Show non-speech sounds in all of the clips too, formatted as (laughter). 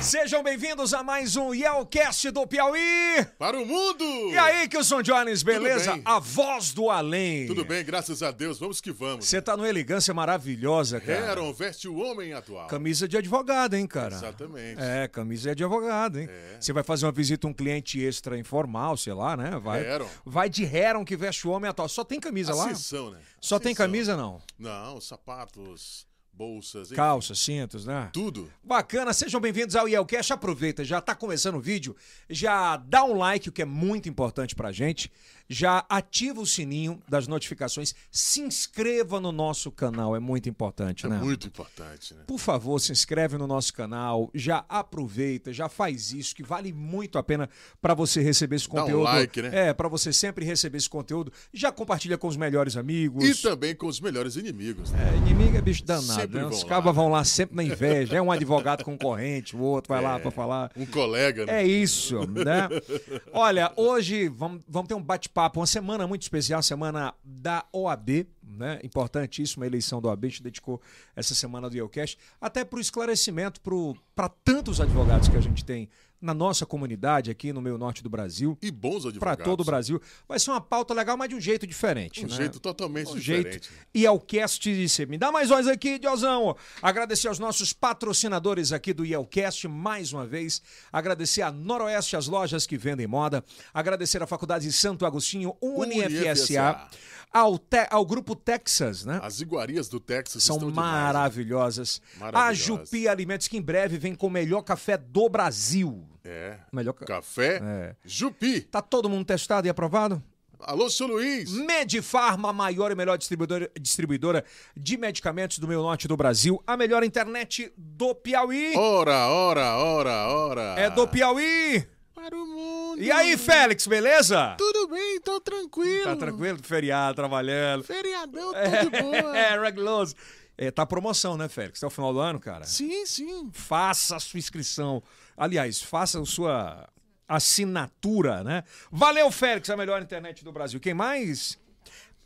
Sejam bem-vindos a mais um Yelcast do Piauí. Para o mundo! E aí, Kilson Jones, beleza? A voz do além. Tudo bem, graças a Deus, vamos que vamos. Você tá numa elegância maravilhosa, cara. Heron veste o homem atual. Camisa de advogado, hein, cara? Exatamente. É, camisa de advogado, hein? É. Você vai fazer uma visita a um cliente extra informal, sei lá, né? Vai, Heron. vai de Heron que veste o homem atual. Só tem camisa lá? Ascensão, né? Só tem camisa, não? Não, sapatos, bolsas, enfim, Calças, cintos, né? tudo. Bacana, sejam bem-vindos ao Yelcast. Aproveita, já tá começando o vídeo, já dá um like, o que é muito importante pra gente. Já ativa o sininho das notificações, se inscreva no nosso canal, é muito importante, É né? muito importante, né? Por favor, se inscreve no nosso canal, já aproveita, já faz isso, que vale muito a pena pra você receber esse Dá um conteúdo. like, né? É, pra você sempre receber esse conteúdo. Já compartilha com os melhores amigos. E também com os melhores inimigos. né? É, inimigo é bicho danado, Sempre né? Os lá, cabas vão lá sempre na inveja. É um advogado concorrente, o outro vai lá pra falar. Um colega, né? É isso, né? (laughs) Olha, hoje vamos, vamos ter um bate-papo, uma semana muito especial, semana da OAB, né? Importantíssima a eleição da OAB, a gente dedicou essa semana do Yelcast, até para o esclarecimento para tantos advogados que a gente tem na nossa comunidade aqui no meio norte do Brasil. E bons advogados. Para todo o Brasil. Vai ser uma pauta legal, mas de um jeito diferente. Um né? jeito totalmente Um diferente. jeito. E ao cast de ser. Me dá mais voz aqui, Diozão. Agradecer aos nossos patrocinadores aqui do Yelcast mais uma vez. Agradecer a Noroeste, as lojas que vendem moda. Agradecer à Faculdade de Santo Agostinho, UniFSA. Ao, te- ao Grupo Texas, né? As iguarias do Texas São estão demais, né? maravilhosas. A Maravilhosas. Jupi Alimentos, que em breve vem com o melhor café do Brasil. É. Melhor ca- Café É. Jupi. Tá todo mundo testado e aprovado? Alô, seu Luiz. Medifarma, maior e melhor distribuidora, distribuidora de medicamentos do meio norte do Brasil. A melhor internet do Piauí. Ora, ora, ora, ora. É do Piauí. Para o mundo. E aí, Félix, beleza? Tudo bem, tô tranquilo. Tá tranquilo? Feriado, trabalhando. Feriadão, tô de boa. (laughs) É, reguloso. É, tá promoção, né, Félix? Até o final do ano, cara. Sim, sim. Faça a sua inscrição. Aliás, faça a sua assinatura, né? Valeu, Félix, a melhor internet do Brasil. Quem mais?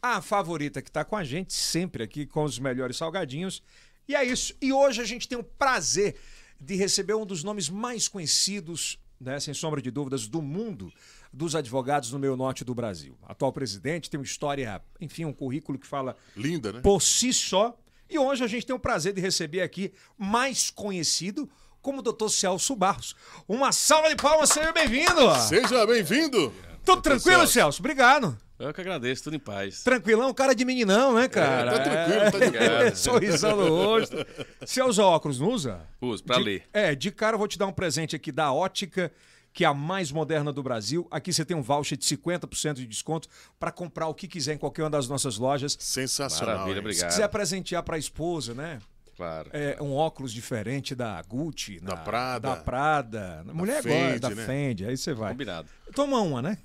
A favorita que tá com a gente sempre aqui com os melhores salgadinhos. E é isso. E hoje a gente tem o prazer de receber um dos nomes mais conhecidos, né, sem sombra de dúvidas, do mundo dos advogados no meio norte do Brasil. Atual presidente, tem uma história, enfim, um currículo que fala Linda, né? por si só. E hoje a gente tem o prazer de receber aqui mais conhecido como o Dr. Celso Barros. Uma salva de palmas, seja bem-vindo! Seja bem-vindo. Tudo tranquilo, Celso. Celso? Obrigado. Eu que agradeço, tudo em paz. Tranquilão, cara de meninão, né, cara? tá tranquilo, tá de boa. É, (laughs) Sorrisão no rosto. Você usa óculos, não usa? Uso, pra De- ler. É, de cara eu vou te dar um presente aqui da Ótica, que é a mais moderna do Brasil. Aqui você tem um voucher de 50% de desconto para comprar o que quiser em qualquer uma das nossas lojas. Sensacional. Maravilha, hein? obrigado. Se quiser presentear para a esposa, né? Claro. É, um óculos diferente da Gucci, Da na- Prada. da Prada. Mulher Fendi, gosta, da né? Fendi, aí você vai. Combinado. Toma uma, né?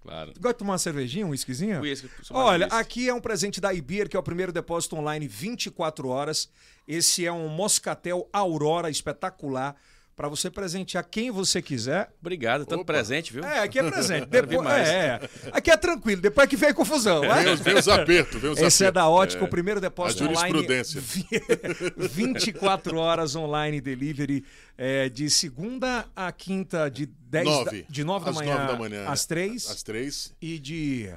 Claro. Gosta de tomar uma cervejinha, um whiskyzinho? Whisky, Olha, whisky. aqui é um presente da Ibir, que é o primeiro depósito online 24 horas. Esse é um Moscatel Aurora espetacular para você presentear quem você quiser. Obrigado, tanto Opa. presente, viu? É, aqui é presente. (laughs) Depois, mais. é, é. Aqui é tranquilo, depois que vem confusão. né? Vem os, vem os apertos, vem os Esse é apertos. da Ótica, o primeiro depósito A online. jurisprudência. (laughs) 24 horas online delivery é, de segunda a quinta, de 10 Nove. da, de 9 da Às manhã, nove da manhã. às 3 Às três. e de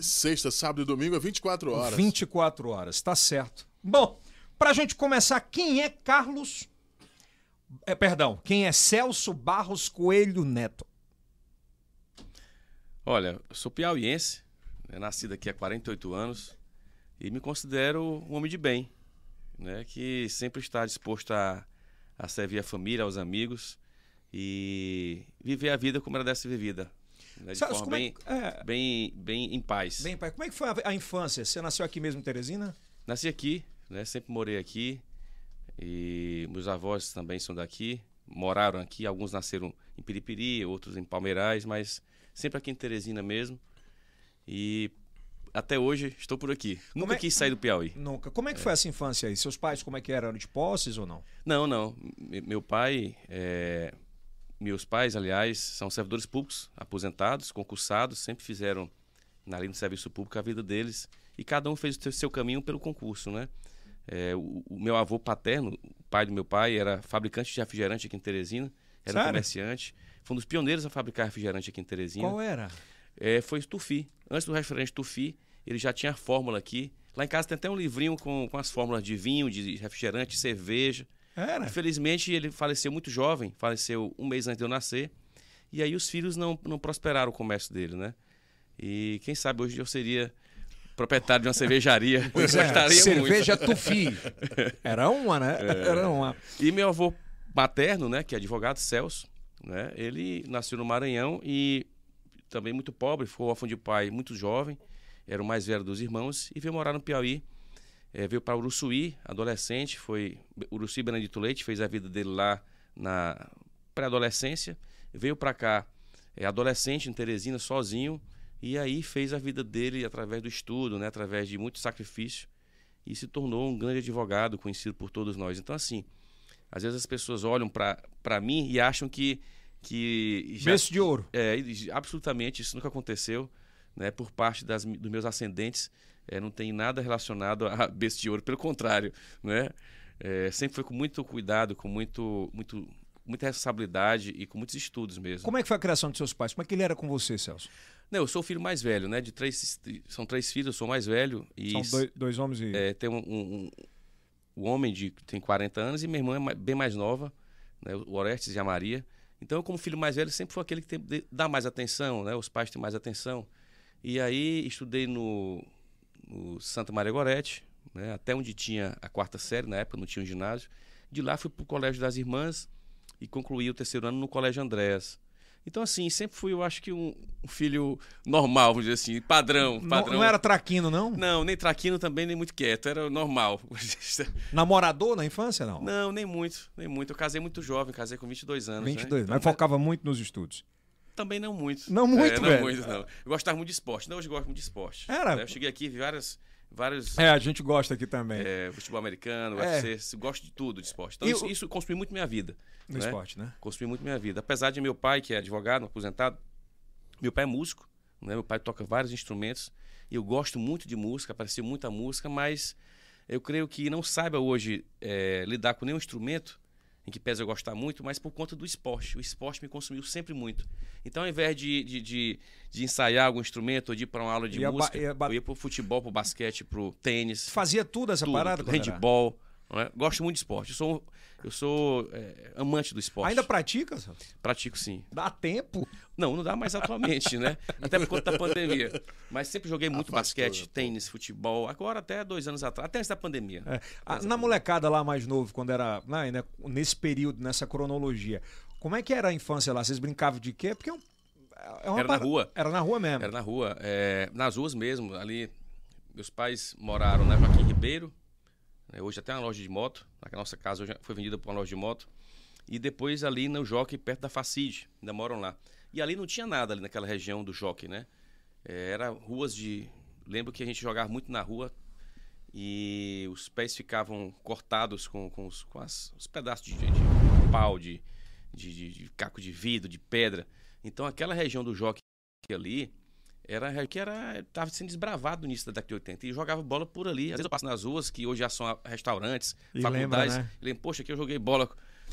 Sexta, sábado e domingo, é 24 horas. 24 horas, tá certo. Bom, pra gente começar, quem é Carlos. É, perdão, quem é Celso Barros Coelho Neto? Olha, eu sou piauiense, né, nascido aqui há 48 anos e me considero um homem de bem, né, que sempre está disposto a, a servir a família, aos amigos e viver a vida como ela deve ser vivida. né, de Celso, é bem, é, bem, bem em paz. bem, pai, como é que foi a, a infância? Você nasceu aqui mesmo em Teresina? Nasci aqui, né? Sempre morei aqui. E meus avós também são daqui. Moraram aqui, alguns nasceram em Piripiri, outros em Palmeirais, mas sempre aqui em Teresina mesmo. E até hoje estou por aqui. Nunca é- quis sair do Piauí. Nunca. Como é que foi essa infância aí? Seus pais, como é que eram? Eram de posses ou não? Não, não. Me- Meu pai, é, meus pais, aliás, são servidores públicos, aposentados, concursados, sempre fizeram na linha do serviço público a vida deles e cada um fez o seu caminho pelo concurso, né? É, o, o meu avô paterno, o pai do meu pai, era fabricante de refrigerante aqui em Teresina. Era um Sério? comerciante. Foi um dos pioneiros a fabricar refrigerante aqui em Teresina. Qual era? É, foi Tufi. Antes do refrigerante Tufi, ele já tinha a fórmula aqui. Lá em casa tem até um livrinho com, com as fórmulas de vinho, de refrigerante, cerveja. Era. Infelizmente, ele faleceu muito jovem, faleceu um mês antes de eu nascer. E aí os filhos não, não prosperaram o comércio dele, né? E quem sabe hoje eu seria proprietário de uma cervejaria. (laughs) Pois é, gostaria cerveja Tufi. (laughs) Era uma, né? É. Era uma. muito. E meu avô materno, né, que é advogado, Celso, né? Ele nasceu no Maranhão e também muito pobre, ficou órfão de pai muito jovem, era o mais velho dos irmãos e veio morar no Piauí. É, veio para Uruçuí, adolescente, foi Uruçuí Benedito Leite, fez a vida dele lá na pré-adolescência, veio para cá é, adolescente em Teresina, sozinho, e aí fez a vida dele através do estudo, né, através de muito sacrifício, e se tornou um grande advogado, conhecido por todos nós. Então, assim, às vezes as pessoas olham para mim e acham que. que já, Berço de ouro. é, absolutamente, isso nunca aconteceu, né, por parte das, dos meus ascendentes. É, não tem nada relacionado a berço de ouro, pelo contrário, né? É, sempre foi com muito cuidado, com muito, muito, muita responsabilidade e com muitos estudos mesmo. Como é que foi a criação de seus pais? Como é que ele era com você, Celso? Não, eu sou o filho mais velho, né? De três, são três filhos, eu sou o mais velho e São dois, dois homens e. é, tem um, um, um- homem de tem 40 anos e minha irmã é bem mais nova, né? O Orestes e a Maria. Então, eu, como filho mais velho, sempre fui aquele que tem, de- dá mais atenção, né? Os pais têm mais atenção. E aí estudei no, no Santa Maria Gorete, né? Até onde tinha a quarta série, na época não tinha um ginásio. De lá fui para o Colégio das Irmãs e concluí o terceiro ano no Colégio Andréas. Então, assim, sempre fui, eu acho que um, um filho normal, vamos dizer assim, padrão. não, padrão. não era traquino, não? Não, nem traquino também, nem muito quieto, era normal. (laughs) Namorador na infância, não? Não, nem muito, nem muito. Eu casei muito jovem, casei com 22 anos. 22, né? mas Então, focava muito nos estudos. Também não muito. Não muito, é, não velho. muito, não. Eu gostava muito de esporte. Não, hoje eu gosto muito de esporte. Era. né? Eu cheguei aqui, vi várias, vários É, a gente gosta aqui também. é, futebol americano, É. UFC, gosto de tudo de esporte. Então isso, isso construiu muito minha vida. no né? esporte, né? Construiu muito minha vida. Apesar de meu pai, que é advogado, aposentado, meu pai é músico, né? Meu pai toca vários instrumentos e eu gosto muito de música, apareceu muita música, mas eu creio que não saiba hoje é, lidar com nenhum instrumento, em que pese eu gostar muito, mas por conta do esporte. O esporte me consumiu sempre muito. Então, ao invés de, de, de, de ensaiar algum instrumento ou de ir para uma aula de Ia música, ia eu ia pro futebol, pro basquete, pro tênis, Fazia tudo essa tudo, parada? era? handball. É? Gosto muito de esporte. Eu sou, eu sou é, amante do esporte. Ainda pratica? Pratico sim. Dá tempo? Não, não dá mais atualmente, né? (laughs) Até por conta da pandemia. Mas sempre joguei muito Afastou, basquete, né, tênis, futebol. Agora até dois anos atrás, até antes da pandemia. É. Ah, na molecada lá mais novo, quando era. né, né, nesse período, nessa cronologia, como é que era a infância lá? Vocês brincavam de quê? Porque é, um- é uma Era na parada- rua. Era na rua mesmo. Era na rua, é, nas ruas mesmo. Ali, meus pais moraram na Joaquim Ribeiro. Né, hoje até uma loja de moto. A nossa casa hoje foi vendida por uma loja de moto. E depois ali no Jockey, perto da Facide. Ainda moram lá. E ali não tinha nada ali naquela região do Jockey, né? É, era ruas de... Lembro que a gente jogava muito na rua e os pés ficavam cortados com, com, os, com as- os pedaços de, de- de pau, de, de, de- de caco de vidro, de pedra. Então aquela região do Jockey ali era que era estava sendo desbravado no início da década de 80 e jogava bola por ali. Às vezes eu passo nas ruas que hoje já são restaurantes, E faculdades. lembra, né? e lembro, poxa, aqui eu joguei bola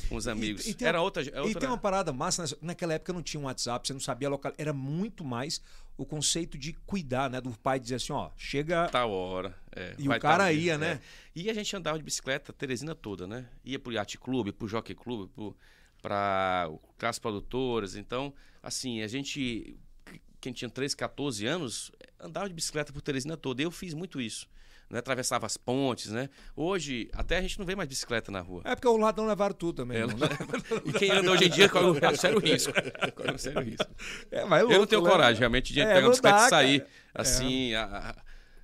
com os amigos. e tem era uma- outra, é E outra tem uma parada massa, nessa- naquela época não tinha um WhatsApp, você não sabia local, era muito mais o conceito de cuidar, né? Do pai dizer assim, ó, chega tal hora. é, E o cara ia, dia, né? é. E a gente andava de bicicleta Teresina toda, né? Ia pro Yacht Clube, pro Jockey Clube, pro, pra Classes Produtoras. Então, assim, a gente, quem tinha 13, 14 anos, andava de bicicleta por Teresina toda. Eu fiz muito isso. Né? Atravessava as pontes, né? Hoje, até a gente não vê mais bicicleta na rua. É porque o ladrão levaram tudo também. É, não, (laughs) E quem anda hoje em dia corre um (laughs) sério risco. Corre um sério risco. É, vai Eu não louco, tenho né? coragem, realmente, de É, pegar uma bicicleta dá, e sair cara. assim, a- a-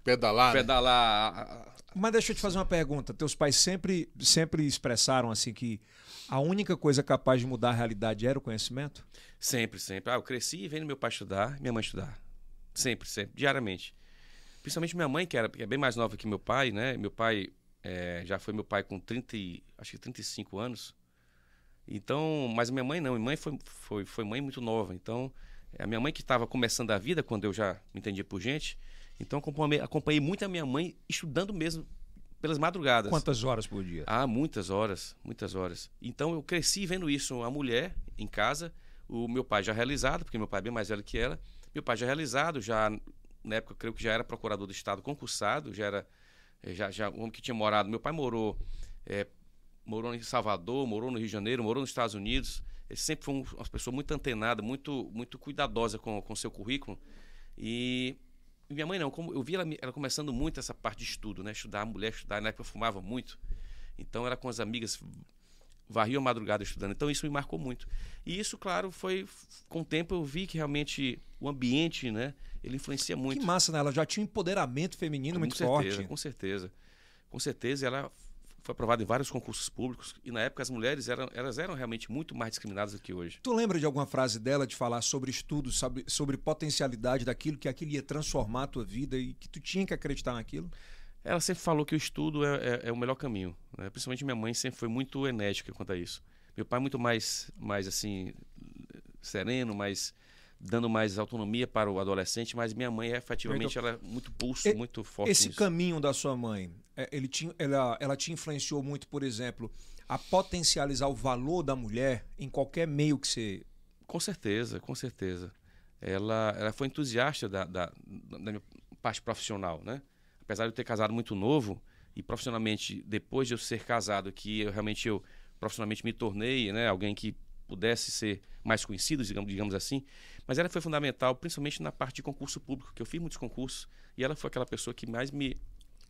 Pedalar. né? pedalar. a- Mas deixa eu te fazer uma pergunta. Teus pais sempre, sempre expressaram assim que a única coisa capaz de mudar a realidade era o conhecimento? Sempre, sempre. Ah, eu cresci vendo meu pai estudar, minha mãe estudar. Sempre, sempre, diariamente. Principalmente minha mãe, que, era, que é bem mais nova que meu pai, né? Meu pai eh, já foi meu pai com 30, e- acho que 35 anos. Então, mas minha mãe não. Minha mãe foi, foi, foi mãe muito nova. Então, a minha mãe que estava começando a vida, quando eu já me entendia por gente. Então, acompanhei, acompanhei muito a minha mãe estudando mesmo pelas madrugadas. Quantas horas por dia? Ah, muitas horas, muitas horas. Então eu cresci vendo isso, a mulher em casa, o meu pai já realizado, porque meu pai é bem mais velho que ela, meu pai já realizado, já na época eu creio que já era procurador do estado concursado, já era eh, já já um homem que tinha morado, meu pai morou é, morou em Salvador, morou no Rio de Janeiro, morou nos Estados Unidos. Ele sempre foi um, uma pessoa muito antenada, muito muito cuidadosa com com seu currículo. E minha mãe não, como eu vi ela, ela começando muito essa parte de estudo, né? Estudar, a mulher estudar, na época eu fumava muito. Então era com as amigas varria a madrugada estudando. Então isso me marcou muito. E isso, claro, foi com o tempo eu vi que realmente o ambiente, né, ele influencia muito. Que massa, né? Ela já tinha um empoderamento feminino com muito certeza, forte. Com certeza. Com certeza ela foi aprovada em vários concursos públicos e na época as mulheres eram, elas eram realmente muito mais discriminadas do que hoje. Tu lembra de alguma frase dela de falar sobre estudo, sobre, sobre potencialidade daquilo, que aquilo ia transformar a tua vida e que tu tinha que acreditar naquilo? Ela sempre falou que o estudo é, é, é o melhor caminho. Né? Principalmente minha mãe sempre foi muito enérgica quanto a isso. Meu pai muito mais, mais assim, sereno, mais dando mais autonomia para o adolescente, mas minha mãe efetivamente Então, ela é muito pulso, e- muito forte Esse nisso. caminho da sua mãe, é, ele tinha, ela, ela te influenciou muito, por exemplo, a potencializar o valor da mulher em qualquer meio que você. Com certeza, com certeza. Ela, ela foi entusiasta da, da, da minha parte profissional, né? Apesar de eu ter casado muito novo e profissionalmente, depois de eu ser casado, que eu realmente eu profissionalmente me tornei, né, alguém que pudesse ser mais conhecido, digamos, digamos assim. Mas ela foi fundamental, principalmente na parte de concurso público, que eu fiz muitos concursos e ela foi aquela pessoa que mais me,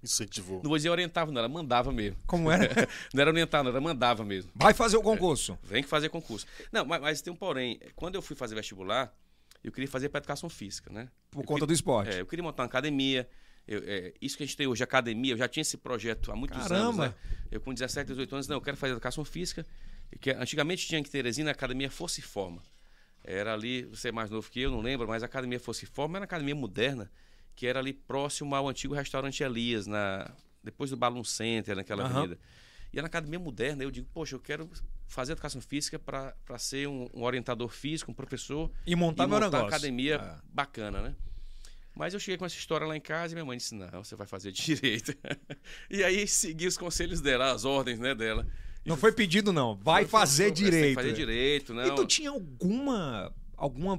Incentivou. não vou dizer orientava, não, ela mandava mesmo. Como era? (laughs) Não era orientar, não, ela mandava mesmo. Vai fazer o concurso. Vem que fazer concurso. Não, mas, mas tem um porém. Quando eu fui fazer vestibular, eu queria fazer para educação física, né? Por Eu conta queria- do esporte. É, eu queria montar uma academia. Eu- é, isso que a gente tem hoje, academia, eu já tinha esse projeto há muitos anos. Caramba! Né? Eu com 17, 18 anos, não, eu quero fazer educação física. Que antigamente tinha que Teresina a academia Força e Forma. Era ali, você é mais novo que eu, não lembro, mas a academia Força e Forma era uma academia moderna, que era ali próximo ao antigo restaurante Elias, na, depois do Balloon Center, naquela Aham. avenida. E na academia moderna, eu digo, poxa, eu quero fazer educação física para ser um, um orientador físico, um professor E montar e montar uma academia É. bacana, né? Mas eu cheguei com essa história lá em casa e minha mãe disse: não, você vai fazer (laughs) direito. (laughs) e aí segui os conselhos dela, as ordens né, dela. E Não foi pedido, não. Vai fui- fazer que direito. Fazer direito, não. E tu tinha alguma. alguma.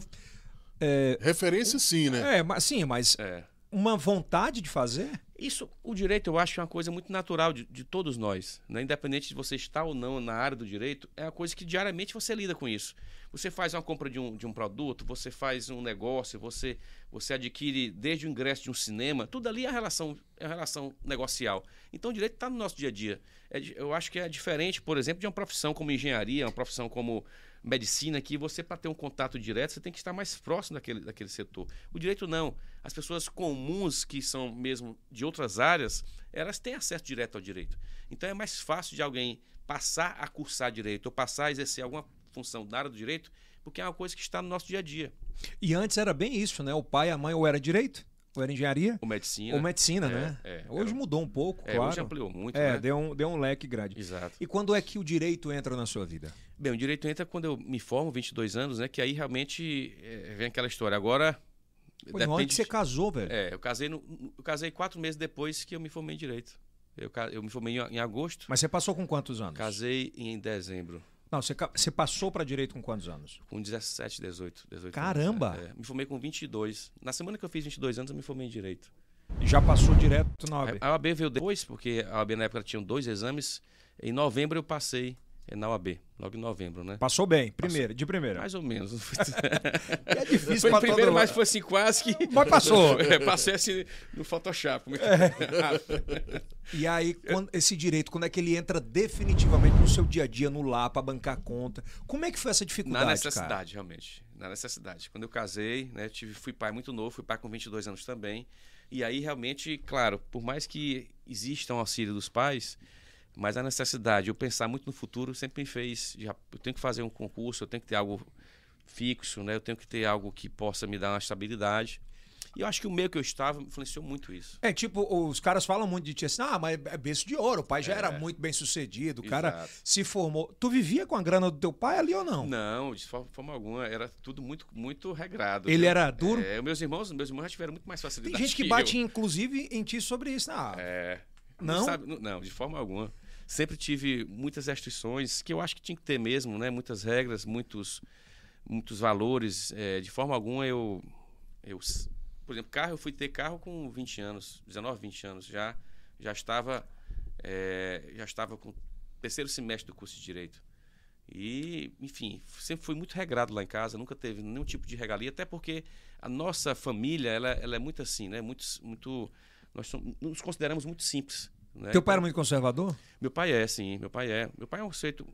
É, Referência sim, né? é, mas sim, mas É. uma vontade de fazer? Isso, o direito eu acho que é uma coisa muito natural de, de todos nós. Né? Independente de você estar ou não na área do direito, é uma coisa que diariamente você lida com isso. Você faz uma compra de um, de um produto, você faz um negócio, você, você adquire desde o ingresso de um cinema, tudo ali é relação, é relação negocial. Então o direito está no nosso dia a dia. É eu acho que é diferente, por exemplo, de uma profissão como engenharia, uma profissão como medicina, que você, para ter um contato direto, você tem que estar mais próximo daquele, daquele setor. O direito não. As pessoas comuns, que são mesmo de outras áreas, elas têm acesso direto ao direito. Então é mais fácil de alguém passar a cursar direito ou passar a exercer alguma função na área do direito, porque é uma coisa que está no nosso dia a dia. E antes era bem isso, né? O pai e a mãe ou era direito, ou era engenharia, Ou medicina. ou medicina, É, né? é. hoje Era- mudou um pouco, É, claro. hoje ampliou muito, é, né? deu, um, deu um leque grande. Exato. E quando é que o direito entra na sua vida? Bem, o direito entra quando eu me formo, 22 anos, né? Que aí realmente é, vem aquela história. Agora. Pô, na hora que você casou, velho. É, eu casei, no, eu casei quatro meses depois que eu me formei em direito. Eu, eu me formei em, em agosto, Mas você passou com quantos anos? casei em dezembro, Não, você, você passou para direito com quantos anos? com 17, 18. 18 Caramba! Anos, é. É, me formei com 22. Na semana que eu fiz 22 anos, eu me formei em direito. Já passou direto na OAB? A OAB veio depois, porque a OAB na época tinha dois exames. Em novembro eu passei na OAB, logo em novembro, né? Passou bem, primeiro, de primeira. Mais ou menos. (laughs) é difícil Foi primeiro, todo mas foi assim quase que. Mas passou. (laughs) É, passei assim no Photoshop. É. rápido. (laughs) E aí, quando- esse direito, quando é que ele entra definitivamente no seu dia a dia, no lar, pra bancar conta? Como é que foi essa dificuldade, Na cara? necessidade, realmente. Na necessidade. Quando eu casei, né, tive, fui pai muito novo, fui pai com 22 anos também. E aí, realmente, claro, por mais que exista um auxílio dos pais, mas a necessidade, eu pensar muito no futuro, sempre me fez. já- eu tenho que fazer um concurso, eu tenho que ter algo fixo, né? Eu tenho que ter algo que possa me dar uma estabilidade. E eu acho que o meio que eu estava influenciou muito isso. É, tipo, os caras falam muito de ti assim, ah, mas é berço de ouro, o pai já era muito bem sucedido, o cara É. Se formou. Tu vivia com a grana do teu pai ali ou não? Não, de forma, alguma, era tudo muito, muito regrado. Ele viu? era duro? É, meus irmãos, meus irmãos já tiveram muito mais facilidade. Tem gente que eu. bate, inclusive, em ti sobre isso. Ah, É. Não? Sabe, não, de forma alguma. Sempre tive muitas restrições que eu acho que tinha que ter mesmo, né? Muitas regras, muitos, muitos valores. É, de forma alguma eu, eu. Por exemplo, carro, eu fui ter carro com 20 anos, 19, 20 anos. Já, já estava. É, já estava com terceiro semestre do curso de Direito. E, enfim, sempre fui muito regrado lá em casa, nunca teve nenhum tipo de regalia, até porque a nossa família, ela, ela é muito assim, né? Muito, muito, nós somos, nos consideramos muito simples. Né? Teu pai era muito conservador? Meu pai é, sim, meu pai é. Meu pai é um sujeito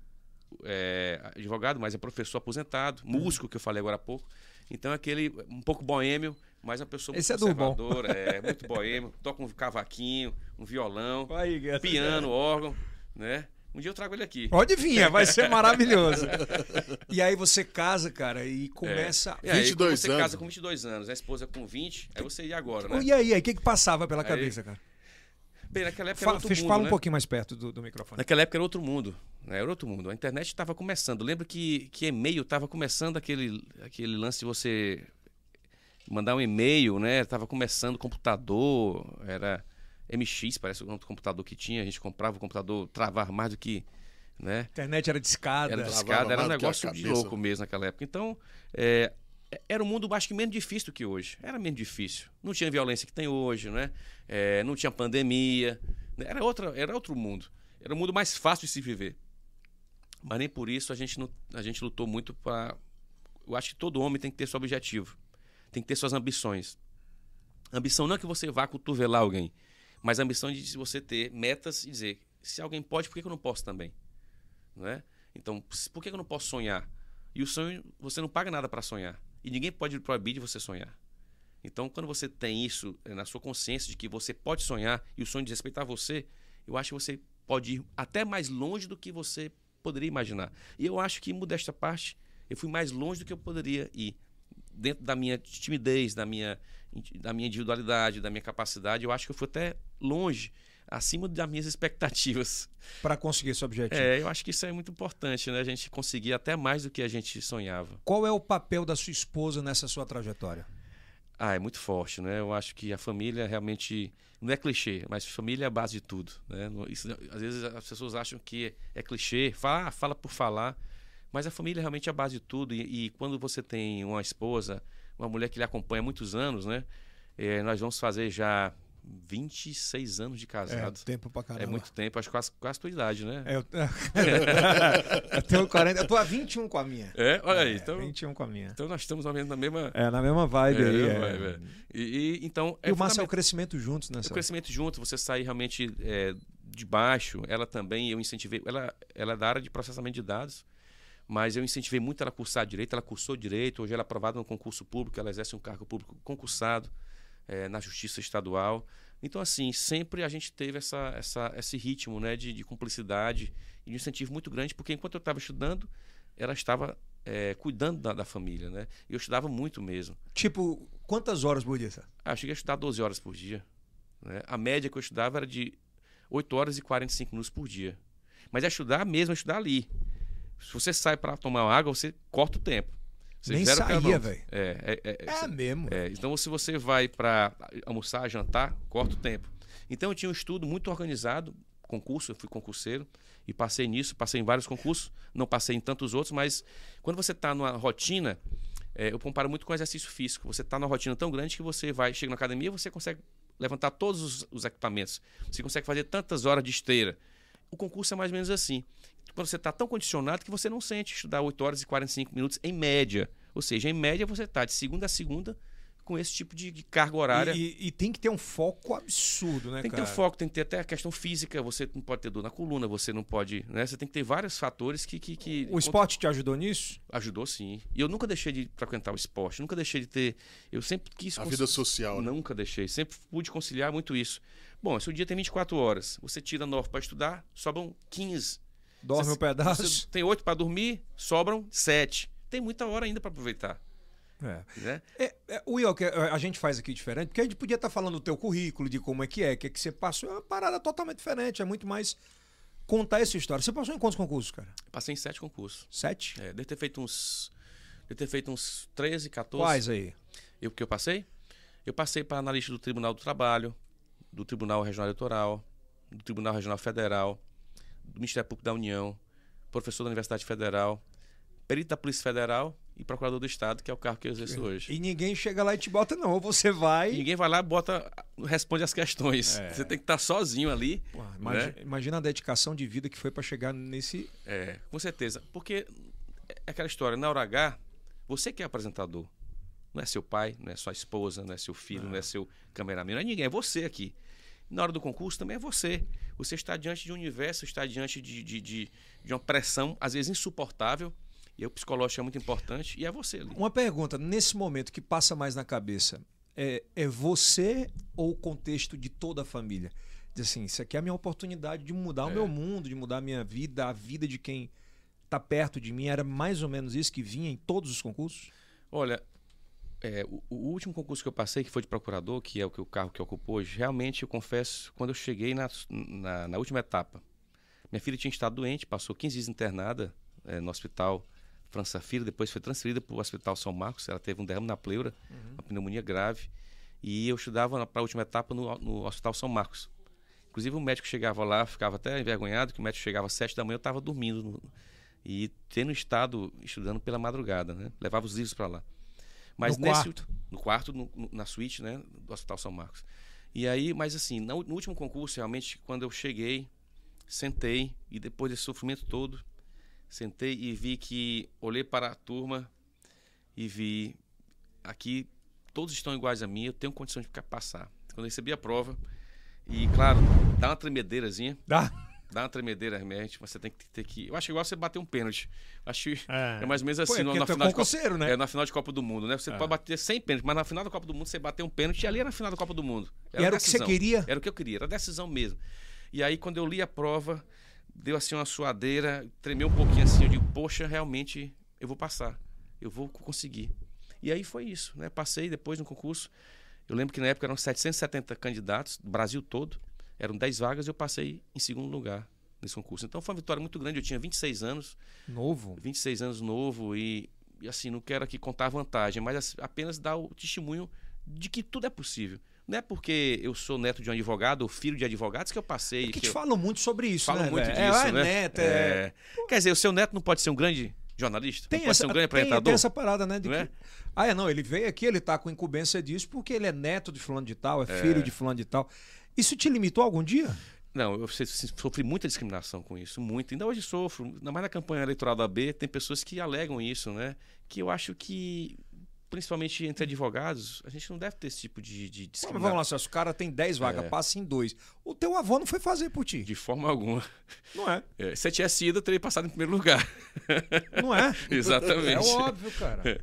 é, advogado, mas é professor aposentado, uhum. músico, que eu falei agora há pouco. Então, é aquele um pouco boêmio, mas uma pessoa muito Esse é conservadora, é, (laughs) muito boêmio, toca um cavaquinho, um violão, Aí, piano, órgão, né? Um dia eu trago ele aqui. Pode vir, vai ser (laughs) maravilhoso. e aí você casa, cara, e começa. É. E aí, 22 você anos. casa com 22 anos, a esposa com 20, aí você ia agora, né? E aí, o que, que passava pela aí... cabeça, cara? Bem, naquela época era outro Fala, mundo, fala né? um pouquinho mais perto do, do, microfone. Naquela época era outro mundo. Né? Era outro mundo. A internet estava começando. Lembro que, que e-mail estava começando aquele, aquele lance de você mandar um e-mail, né? Tava começando computador, era MX, parece o computador que tinha. A gente comprava o computador, travar mais do que. Né? A internet era discada. Era discada, era um negócio de louco mesmo naquela época. Então, é, era um mundo acho que menos difícil do que hoje. Era menos difícil. Não tinha violência que tem hoje, né? É, não tinha pandemia. Né? Era, outra, era outro mundo. Era um mundo mais fácil de se viver. Mas nem por isso a gente, não, a gente lutou muito para. Eu acho que todo homem tem que ter seu objetivo. Tem que ter suas ambições. Ambição não é que você vá cotovelar alguém, mas a ambição de você ter metas e dizer: se alguém pode, por que eu não posso também? Não é? Então, por que eu não posso sonhar? E o sonho, você não paga nada para sonhar. E ninguém pode proibir de você sonhar. Então, quando você tem isso eh, na sua consciência de que você pode sonhar e o sonho de respeitar você, eu acho que você pode ir até mais longe do que você poderia imaginar. E eu acho que, modesta parte, eu fui mais longe do que eu poderia ir. Dentro da minha timidez, da minha, da minha individualidade, da minha capacidade, eu acho que eu fui até longe acima das minhas expectativas. Para conseguir esse objetivo. É, eu acho que isso é muito importante, né? A gente conseguir até mais do que a gente sonhava. Qual é o papel da sua esposa nessa sua trajetória? Ah, é muito forte, né? Eu acho que a família realmente não é clichê, mas família é a base de tudo, né? Isso, às vezes as pessoas acham que é clichê, fala, fala por falar, mas a família é realmente é a base de tudo. E, e quando você tem uma esposa, uma mulher que lhe acompanha há muitos anos, né? É, nós vamos fazer já 26 anos de casado. É tempo pra caramba. É muito tempo, acho que quase, quase a tua idade, né? É, eu, (laughs) eu tenho 40, eu tô a 21 com a minha. É, olha aí. É, então, 21 com a minha. Então nós estamos na mesma. É, na mesma vibe é, aí. É. Vibe, é. e, e, então, e o massa é o crescimento juntos, né? O crescimento junto, você sair realmente é, de baixo. Ela também, eu incentivei. Ela, ela é da área de processamento de dados mas eu incentivei muito ela a cursar direito. Ela cursou direito, hoje ela é aprovada no concurso público, ela exerce um cargo público concursado é, na Justiça Estadual. Então, assim, sempre a gente teve essa, essa, esse ritmo né, de, de cumplicidade e de incentivo muito grande, porque enquanto eu estava estudando, ela estava é, cuidando da, da, família, né? E eu estudava muito mesmo. Tipo, quantas horas por dia? Ah, eu cheguei a estudar 12 horas por dia. Né? A média que eu estudava era de 8 horas e 45 minutos por dia. Mas é estudar mesmo, é estudar ali. Se você sai para tomar água, você corta o tempo. Nem saía, velho. É, é, é, é mesmo. É, então, se você vai para almoçar, jantar, corta o tempo. Então, eu tinha um estudo muito organizado, concurso, eu fui concurseiro, e passei nisso, passei em vários concursos, não passei em tantos outros, mas quando você está numa rotina, é, eu comparo muito com exercício físico. Você está numa rotina tão grande que você vai, chega na academia, você consegue levantar todos os, os equipamentos, você consegue fazer tantas horas de esteira. O concurso é mais ou menos assim quando você está tão condicionado que você não sente estudar 8 horas e 45 minutos em média. Ou seja, em média você está de segunda a segunda com esse tipo de, carga horária. E, e, e, tem que ter um foco absurdo, né, Tem que cara? ter um foco, tem que ter até a questão física. Você não pode ter dor na coluna, você não pode. Né? Você tem que ter vários fatores que. que, que o esporte te ajudou nisso? Ajudou sim. E eu nunca deixei de frequentar o esporte, nunca deixei de ter. Eu sempre quis. A vida social. Né? Nunca deixei. Sempre pude conciliar muito isso. Bom, se o dia tem 24 horas, você tira 9 para estudar, sobram 15 Dorme você, um pedaço. tem oito para dormir, sobram sete. Tem muita hora ainda para aproveitar. É. Né? É, é, Will, que a gente faz aqui diferente, porque a gente podia estar tá falando do teu currículo, de como é que é, o que é que você passou, é uma parada totalmente diferente, é muito mais contar essa história. Você passou em quantos concursos, cara? Passei em sete concursos. Sete? É, deve ter feito uns. Deve ter feito uns 13, 14. Quais aí? Eu que eu passei? Eu passei para analista do Tribunal do Trabalho, do Tribunal Regional Eleitoral, do Tribunal Regional Federal, do Ministério Público da União, professor da Universidade Federal, perito da Polícia Federal e procurador do Estado, que é o cargo que eu exerço hoje. E ninguém chega lá e te bota, não. Você vai. E ninguém vai lá, bota, responde as questões. É. Você tem que estar sozinho ali. Pô, imagina, né? imagina, a dedicação de vida que foi para chegar nesse. É, com certeza. Porque é aquela história, na hora H, você que é apresentador. Não é seu pai, não é sua esposa, não é seu filho, não, não é seu cameraman, não é ninguém, é você aqui. Na hora do concurso também é você. Você está diante de um universo, está diante de, de, de, de uma pressão, às vezes insuportável, e o psicológico é muito importante, e é você ali. Uma pergunta, nesse momento que passa mais na cabeça, é, é você ou o contexto de toda a família? Diz assim, isso aqui é a minha oportunidade de mudar é. o meu mundo, de mudar a minha vida, a vida de quem está perto de mim. Era mais ou menos isso que vinha em todos os concursos? Olha, é, o, o, último concurso que eu passei, que foi de procurador, que é o que o carro que ocupou hoje, realmente eu confesso, quando eu cheguei na, na, na última etapa, minha filha tinha estado doente, passou 15 dias internada é, no hospital França Filho, depois foi transferida para o Hospital São Marcos, ela teve um derrame na pleura, uhum. uma pneumonia grave, e eu estudava para a última etapa no, no Hospital São Marcos. Inclusive o médico chegava lá, ficava até envergonhado, que o médico chegava às sete da manhã, eu estava dormindo, no, e tendo estado estudando pela madrugada, né? levava os livros para lá. Mas no nesse, quarto? No quarto, no, na suíte, né? Do Hospital São Marcos. E aí, mas assim, no, no último concurso, realmente, quando eu cheguei, sentei, e depois desse sofrimento todo, sentei e vi que, olhei para a turma e vi, aqui, todos estão iguais a mim, eu tenho condição de ficar passar. Quando eu recebi a prova, e claro, dá uma tremedeirazinha. Dá dá uma tremedeira realmente, você tem que ter que. Eu acho igual você bater um pênalti. Acho é, é mais ou menos assim Pô, é no, na, é final de Copa, né? é, na final de Copa do Mundo, né? Você é. pode bater 100 pênaltis, mas na final da Copa do Mundo você bater um pênalti e ali era na final da Copa do Mundo. Era, era o que você queria? Era o que eu queria, era decisão mesmo. E aí, quando eu li a prova, deu assim uma suadeira, tremeu um pouquinho assim, eu digo, poxa, realmente eu vou passar, eu vou conseguir. E aí foi isso, né? Passei depois no concurso. Eu lembro que na época eram 770 candidatos, Brasil todo, eram 10 vagas e eu passei em segundo lugar nesse concurso. Então foi uma vitória muito grande. Eu tinha 26 anos. Novo? 26 anos novo. E, e assim, não quero aqui contar vantagem, mas apenas dar o testemunho de que tudo é possível. Não é porque eu sou neto de um advogado ou filho de advogados que eu passei. É que, que te eu... falam muito sobre isso, falam né? muito véio? disso, é, né? Neto, é... é... Quer dizer, o seu neto não pode ser um grande jornalista? Tem não pode essa, ser um grande tem, apresentador? Tem essa parada, né? De não que... é? Ah, é, não, ele veio aqui, ele tá com incumbência disso porque ele é neto de fulano de tal, é, é. filho de fulano de tal. Isso te limitou algum dia? Não, eu sofri muita discriminação com isso, muito. Ainda hoje sofro. Ainda mais na campanha eleitoral da B, tem pessoas que alegam isso, né? Que eu acho que, principalmente entre advogados, a gente não deve ter esse tipo de, de discriminação. vamos lá, se o cara tem 10 vagas, é. passa em dois. O teu avô não foi fazer por ti. De forma alguma. Não é. é se eu tivesse ido, eu teria passado em primeiro lugar. Não é? (laughs) Exatamente. É óbvio, cara. É,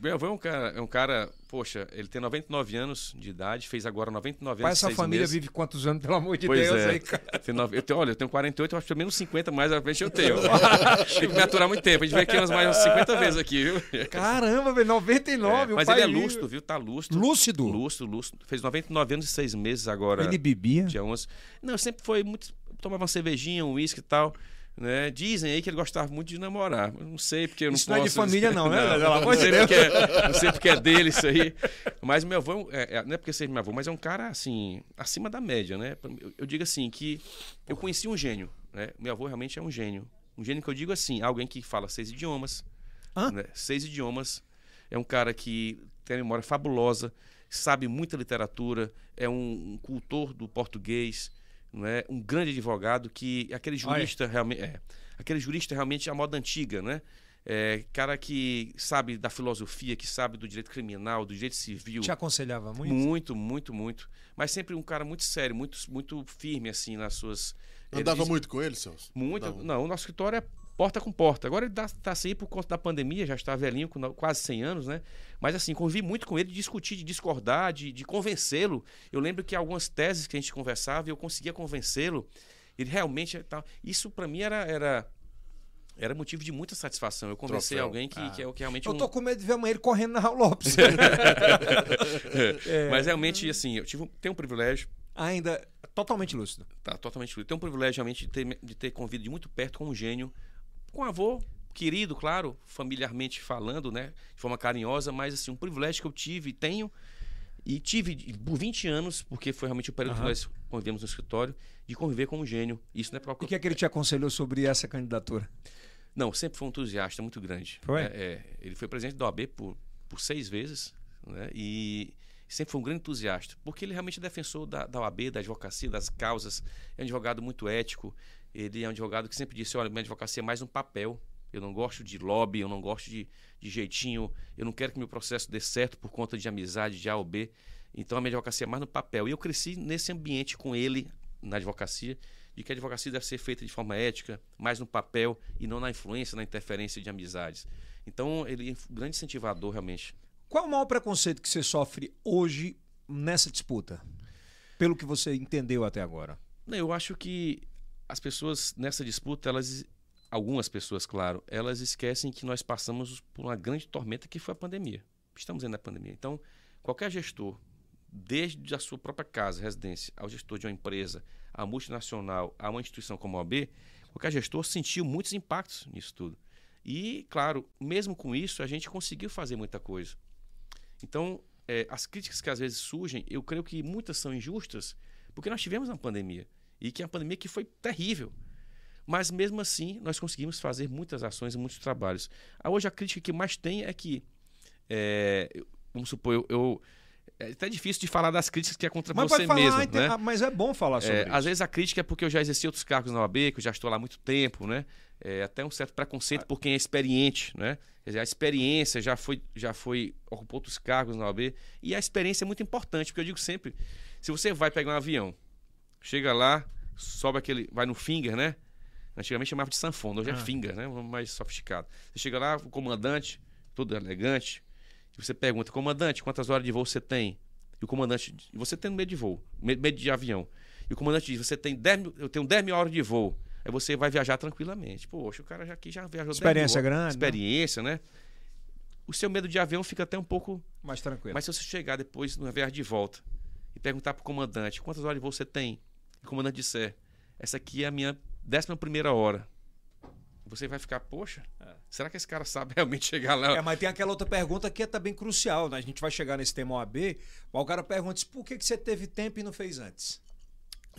meu avô é um cara, é um cara, poxa, ele tem 99 anos de idade, fez agora 99 Pai, anos. essa família meses. vive quantos anos, pelo amor de pois Deus, é. aí, cara? Tem nove, eu tenho, olha, eu tenho 48, eu acho que pelo menos 50 mais à frente eu tenho. (laughs) Tem que me aturar muito tempo. A gente vai aqui umas mais 50 vezes aqui, viu? Caramba, velho, 99. É, mas ele é lúcido, viu? Tá lúcido. Lúcido? Lúcido, lúcido. Fez 99 anos e 6 meses agora. Ele bebia? Dia 11. Não, sempre foi muito. Tomava uma cervejinha, um uísque e tal. Né? Dizem aí que ele gostava muito de namorar. não sei porque eu não isso posso. Não é de família, não, né? Não, não, não, sei, porque é, não sei porque é dele isso aí. Mas meu avô, é, é, não é porque seja meu avô, mas é um cara assim, acima da média, né? Eu, eu digo assim, que eu conheci um gênio. Né? Meu avô realmente é um gênio. Um gênio que eu digo assim, alguém que fala seis idiomas. Né? Seis idiomas. É um cara que tem uma memória fabulosa, sabe muita literatura, é um, um cultor do português não é? um grande advogado que aquele jurista realmente é aquele jurista realmente a moda antiga, né? É, cara que sabe da filosofia, que sabe do direito criminal, do direito civil. Te aconselhava muito? Muito, muito, muito. Mas sempre um cara muito sério, muito, muito firme, assim, nas suas. Andava diz... muito com ele, Celso? Muito. Não, o nosso escritório é porta com porta. Agora ele está assim por conta da pandemia, já está velhinho, com quase 100 anos, né? Mas assim, convivi muito com ele de discutir, de discordar, de, de convencê-lo. Eu lembro que algumas teses que a gente conversava, eu conseguia convencê-lo. Ele realmente. Isso para mim era, era era motivo de muita satisfação. Eu conversei alguém que, ah. que, é, que realmente. Eu tô um... com medo de ver amanhã ele correndo na Raul Lopes. (laughs) é. Mas realmente, assim, eu tive, tenho um privilégio. Ainda totalmente lúcido. Tá, totalmente lúcido. Tenho um privilégio realmente de ter, de ter convido de muito perto com um gênio com um avô querido, claro, familiarmente falando, né, de forma carinhosa, mas assim, um privilégio que eu tive e tenho E tive por 20 anos, porque foi realmente o período Aham. que nós convivemos no escritório, de conviver com um gênio. Isso não é O próprio. que é que ele te aconselhou sobre essa candidatura? Não, sempre foi um entusiasta muito grande. Foi? É, é. ele foi presidente da OAB por, por seis vezes, né? E sempre foi um grande entusiasta, porque ele realmente é defensor da, da OAB, da advocacia, das causas. É um advogado muito ético. Ele é um advogado que sempre disse: olha, minha advocacia é mais um papel. Eu não gosto de lobby, eu não gosto de, de jeitinho, eu não quero que meu processo dê certo por conta de amizade, de A ou B. Então a minha advocacia é mais no papel. E eu cresci nesse ambiente com ele, na advocacia, de que a advocacia deve ser feita de forma ética, mais no papel e não na influência, na interferência de amizades. Então ele é um grande incentivador, realmente. Qual o maior preconceito que você sofre hoje nessa disputa? Pelo que você entendeu até agora. Eu acho que as pessoas nessa disputa, elas, algumas pessoas, claro, elas esquecem que nós passamos por uma grande tormenta que foi a pandemia. Estamos dentro da pandemia. Então, qualquer gestor, desde a sua própria casa, residência, ao gestor de uma empresa, a multinacional, a uma instituição como a OAB, qualquer gestor sentiu muitos impactos nisso tudo. E, claro, mesmo com isso, a gente conseguiu fazer muita coisa. Então, eh, as críticas que às vezes surgem, eu creio que muitas são injustas, porque nós tivemos uma pandemia e que é uma pandemia que foi terrível. Mas mesmo assim, nós conseguimos fazer muitas ações e muitos trabalhos. Ah, Hoje a crítica que mais tem é que, é, vamos supor, eu, eu- é até difícil de falar das críticas que é contra Mas você falar, mesmo, ente- né? ah, mas é bom falar sobre É, isso. às vezes a crítica é porque eu já exerci outros cargos na OAB, que eu já estou lá há muito tempo, né? É, até um certo preconceito Ah. por quem é experiente, né? Quer dizer, a experiência já foi, já foi, ocupou outros cargos na OAB. E a experiência é muito importante, porque eu digo sempre, se você vai pegar um avião, chega lá, sobe aquele, vai no finger, né? Antigamente chamava de sanfona, hoje Ah. é finger, né? Mais sofisticado. Você chega lá, o comandante, todo elegante, e você pergunta, comandante, quantas horas de voo você tem? E o comandante, diz, você tem medo de voo, medo de avião. E o comandante diz, você tem 10 mil, eu tenho 10 mil horas de voo. Aí você vai viajar tranquilamente. Poxa, o cara já aqui já viajou 10 mil Experiência grande, né? Experiência, né? O seu medo de avião fica até um pouco Mais tranquilo. mas se você chegar depois no viagem de volta e perguntar pro comandante quantas horas de voo você tem, e o comandante disser, essa aqui é a minha décima primeira hora. Você vai ficar, poxa, será que esse cara sabe realmente chegar lá? É, mas tem aquela outra pergunta que é também crucial, né? A gente vai chegar nesse tema OAB, mas o cara pergunta por que, que você teve tempo e não fez antes?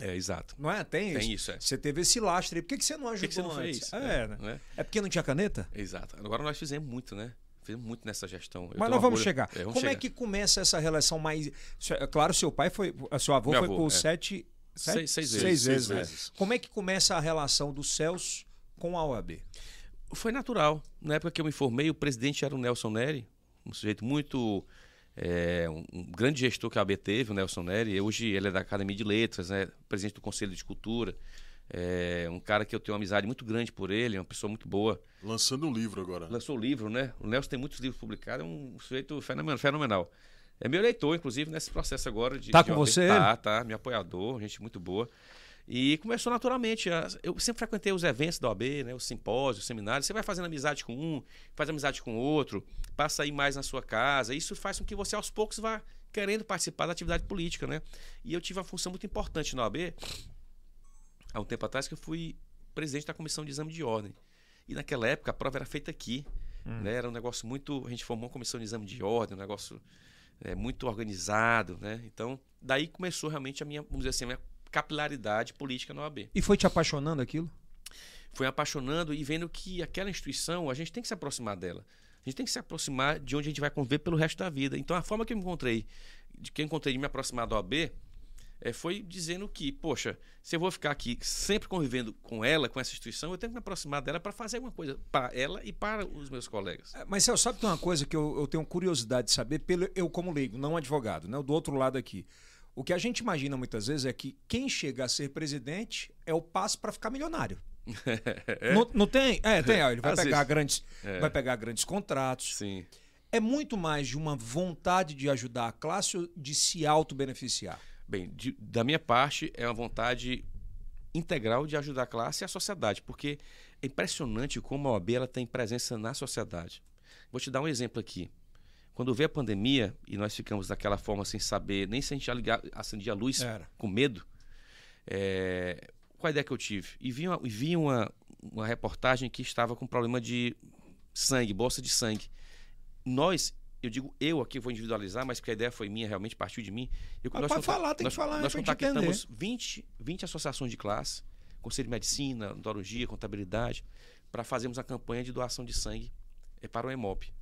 É, exato. Não é? Tem, Tem isso, é. Você teve esse lastre aí. Por que, que você não ajudou que, que você não antes? fez? É, né? né? É porque não tinha caneta? Exato. Agora nós fizemos muito, né? Fizemos muito nessa gestão. Eu Mas nós vamos orgulho- chegar. É, vamos Como é chegar. que começa essa relação mais. É Claro, seu pai foi. Seu avô Meu foi avô, por é. sete. sete? Seis- seis Seis vezes. vezes, Seis né? vezes. Como é que começa a relação do Celso com a OAB? Foi natural. Na época que eu me formei, o presidente era o Nelson Neri, um sujeito muito. é, um, um grande gestor que a AB teve, o Nelson Neri. Hoje ele é da Academia de Letras, né, presidente do Conselho de Cultura. É um cara que eu tenho uma amizade muito grande por ele, é uma pessoa muito boa. Lançando um livro agora. Lançou o livro, né? O Nelson tem muitos livros publicados, é um sujeito fenomenal. fenomenal. É meu eleitor, inclusive, nesse processo agora de. Tá de com OAB. você, Tá, tá, meu apoiador, gente muito boa. E começou naturalmente. Eu sempre frequentei os eventos da OAB, né? Os simpósios, os seminários. Você vai fazendo amizade com um, faz amizade com outro, passa a ir mais na sua casa. Isso faz com que você, aos poucos, vá querendo participar da atividade política, né? E eu tive uma função muito importante na OAB, há um tempo atrás, que eu fui presidente da comissão de exame de ordem. E naquela época a prova era feita aqui. Né? Era um negócio muito. A gente formou uma comissão de exame de ordem, um negócio é, muito organizado. Né? Então, daí começou realmente a minha, vamos dizer assim, a minha capilaridade política na OAB. E foi te apaixonando aquilo? Foi apaixonando e vendo que aquela instituição, a gente tem que se aproximar dela. A gente tem que se aproximar de onde a gente vai conviver pelo resto da vida. Então, a forma que eu me encontrei, de que eu encontrei de me aproximar da OAB, é, foi dizendo que, poxa, se eu vou ficar aqui sempre convivendo com ela, com essa instituição, eu tenho que me aproximar dela para fazer alguma coisa para ela e para os meus colegas. É, Mas Celso, sabe que tem uma coisa que eu, eu tenho curiosidade de saber, pelo, eu como leigo, não advogado, né? Do outro lado aqui. O que a gente imagina muitas vezes é que quem chega a ser presidente é o passo para ficar milionário. (laughs) Não, não tem? É, tem. ó, Ele vai (laughs) Às pegar, vezes. grandes, É. vai pegar grandes contratos. Sim. É muito mais de uma vontade de ajudar a classe ou de se auto-beneficiar. Bem, de- da minha parte, é uma vontade integral de ajudar a classe e a sociedade, porque é impressionante como a OAB ela tem presença na sociedade. Vou te dar um exemplo aqui. Quando veio a pandemia e nós ficamos daquela forma sem saber nem se a gente ligar, acendia a luz Era. com medo, é, qual a ideia que eu tive? E vi, uma, vi uma, uma reportagem que estava com problema de sangue, bolsa de sangue. Nós eu digo eu aqui, vou individualizar, mas porque a ideia foi minha, realmente partiu de mim. Eu, ah, pode falar, tem nós, que falar. Nós contactamos 20, 20 associações de classe, Conselho de Medicina, Odontologia, Contabilidade, para fazermos a campanha de doação de sangue é, para o EMOP.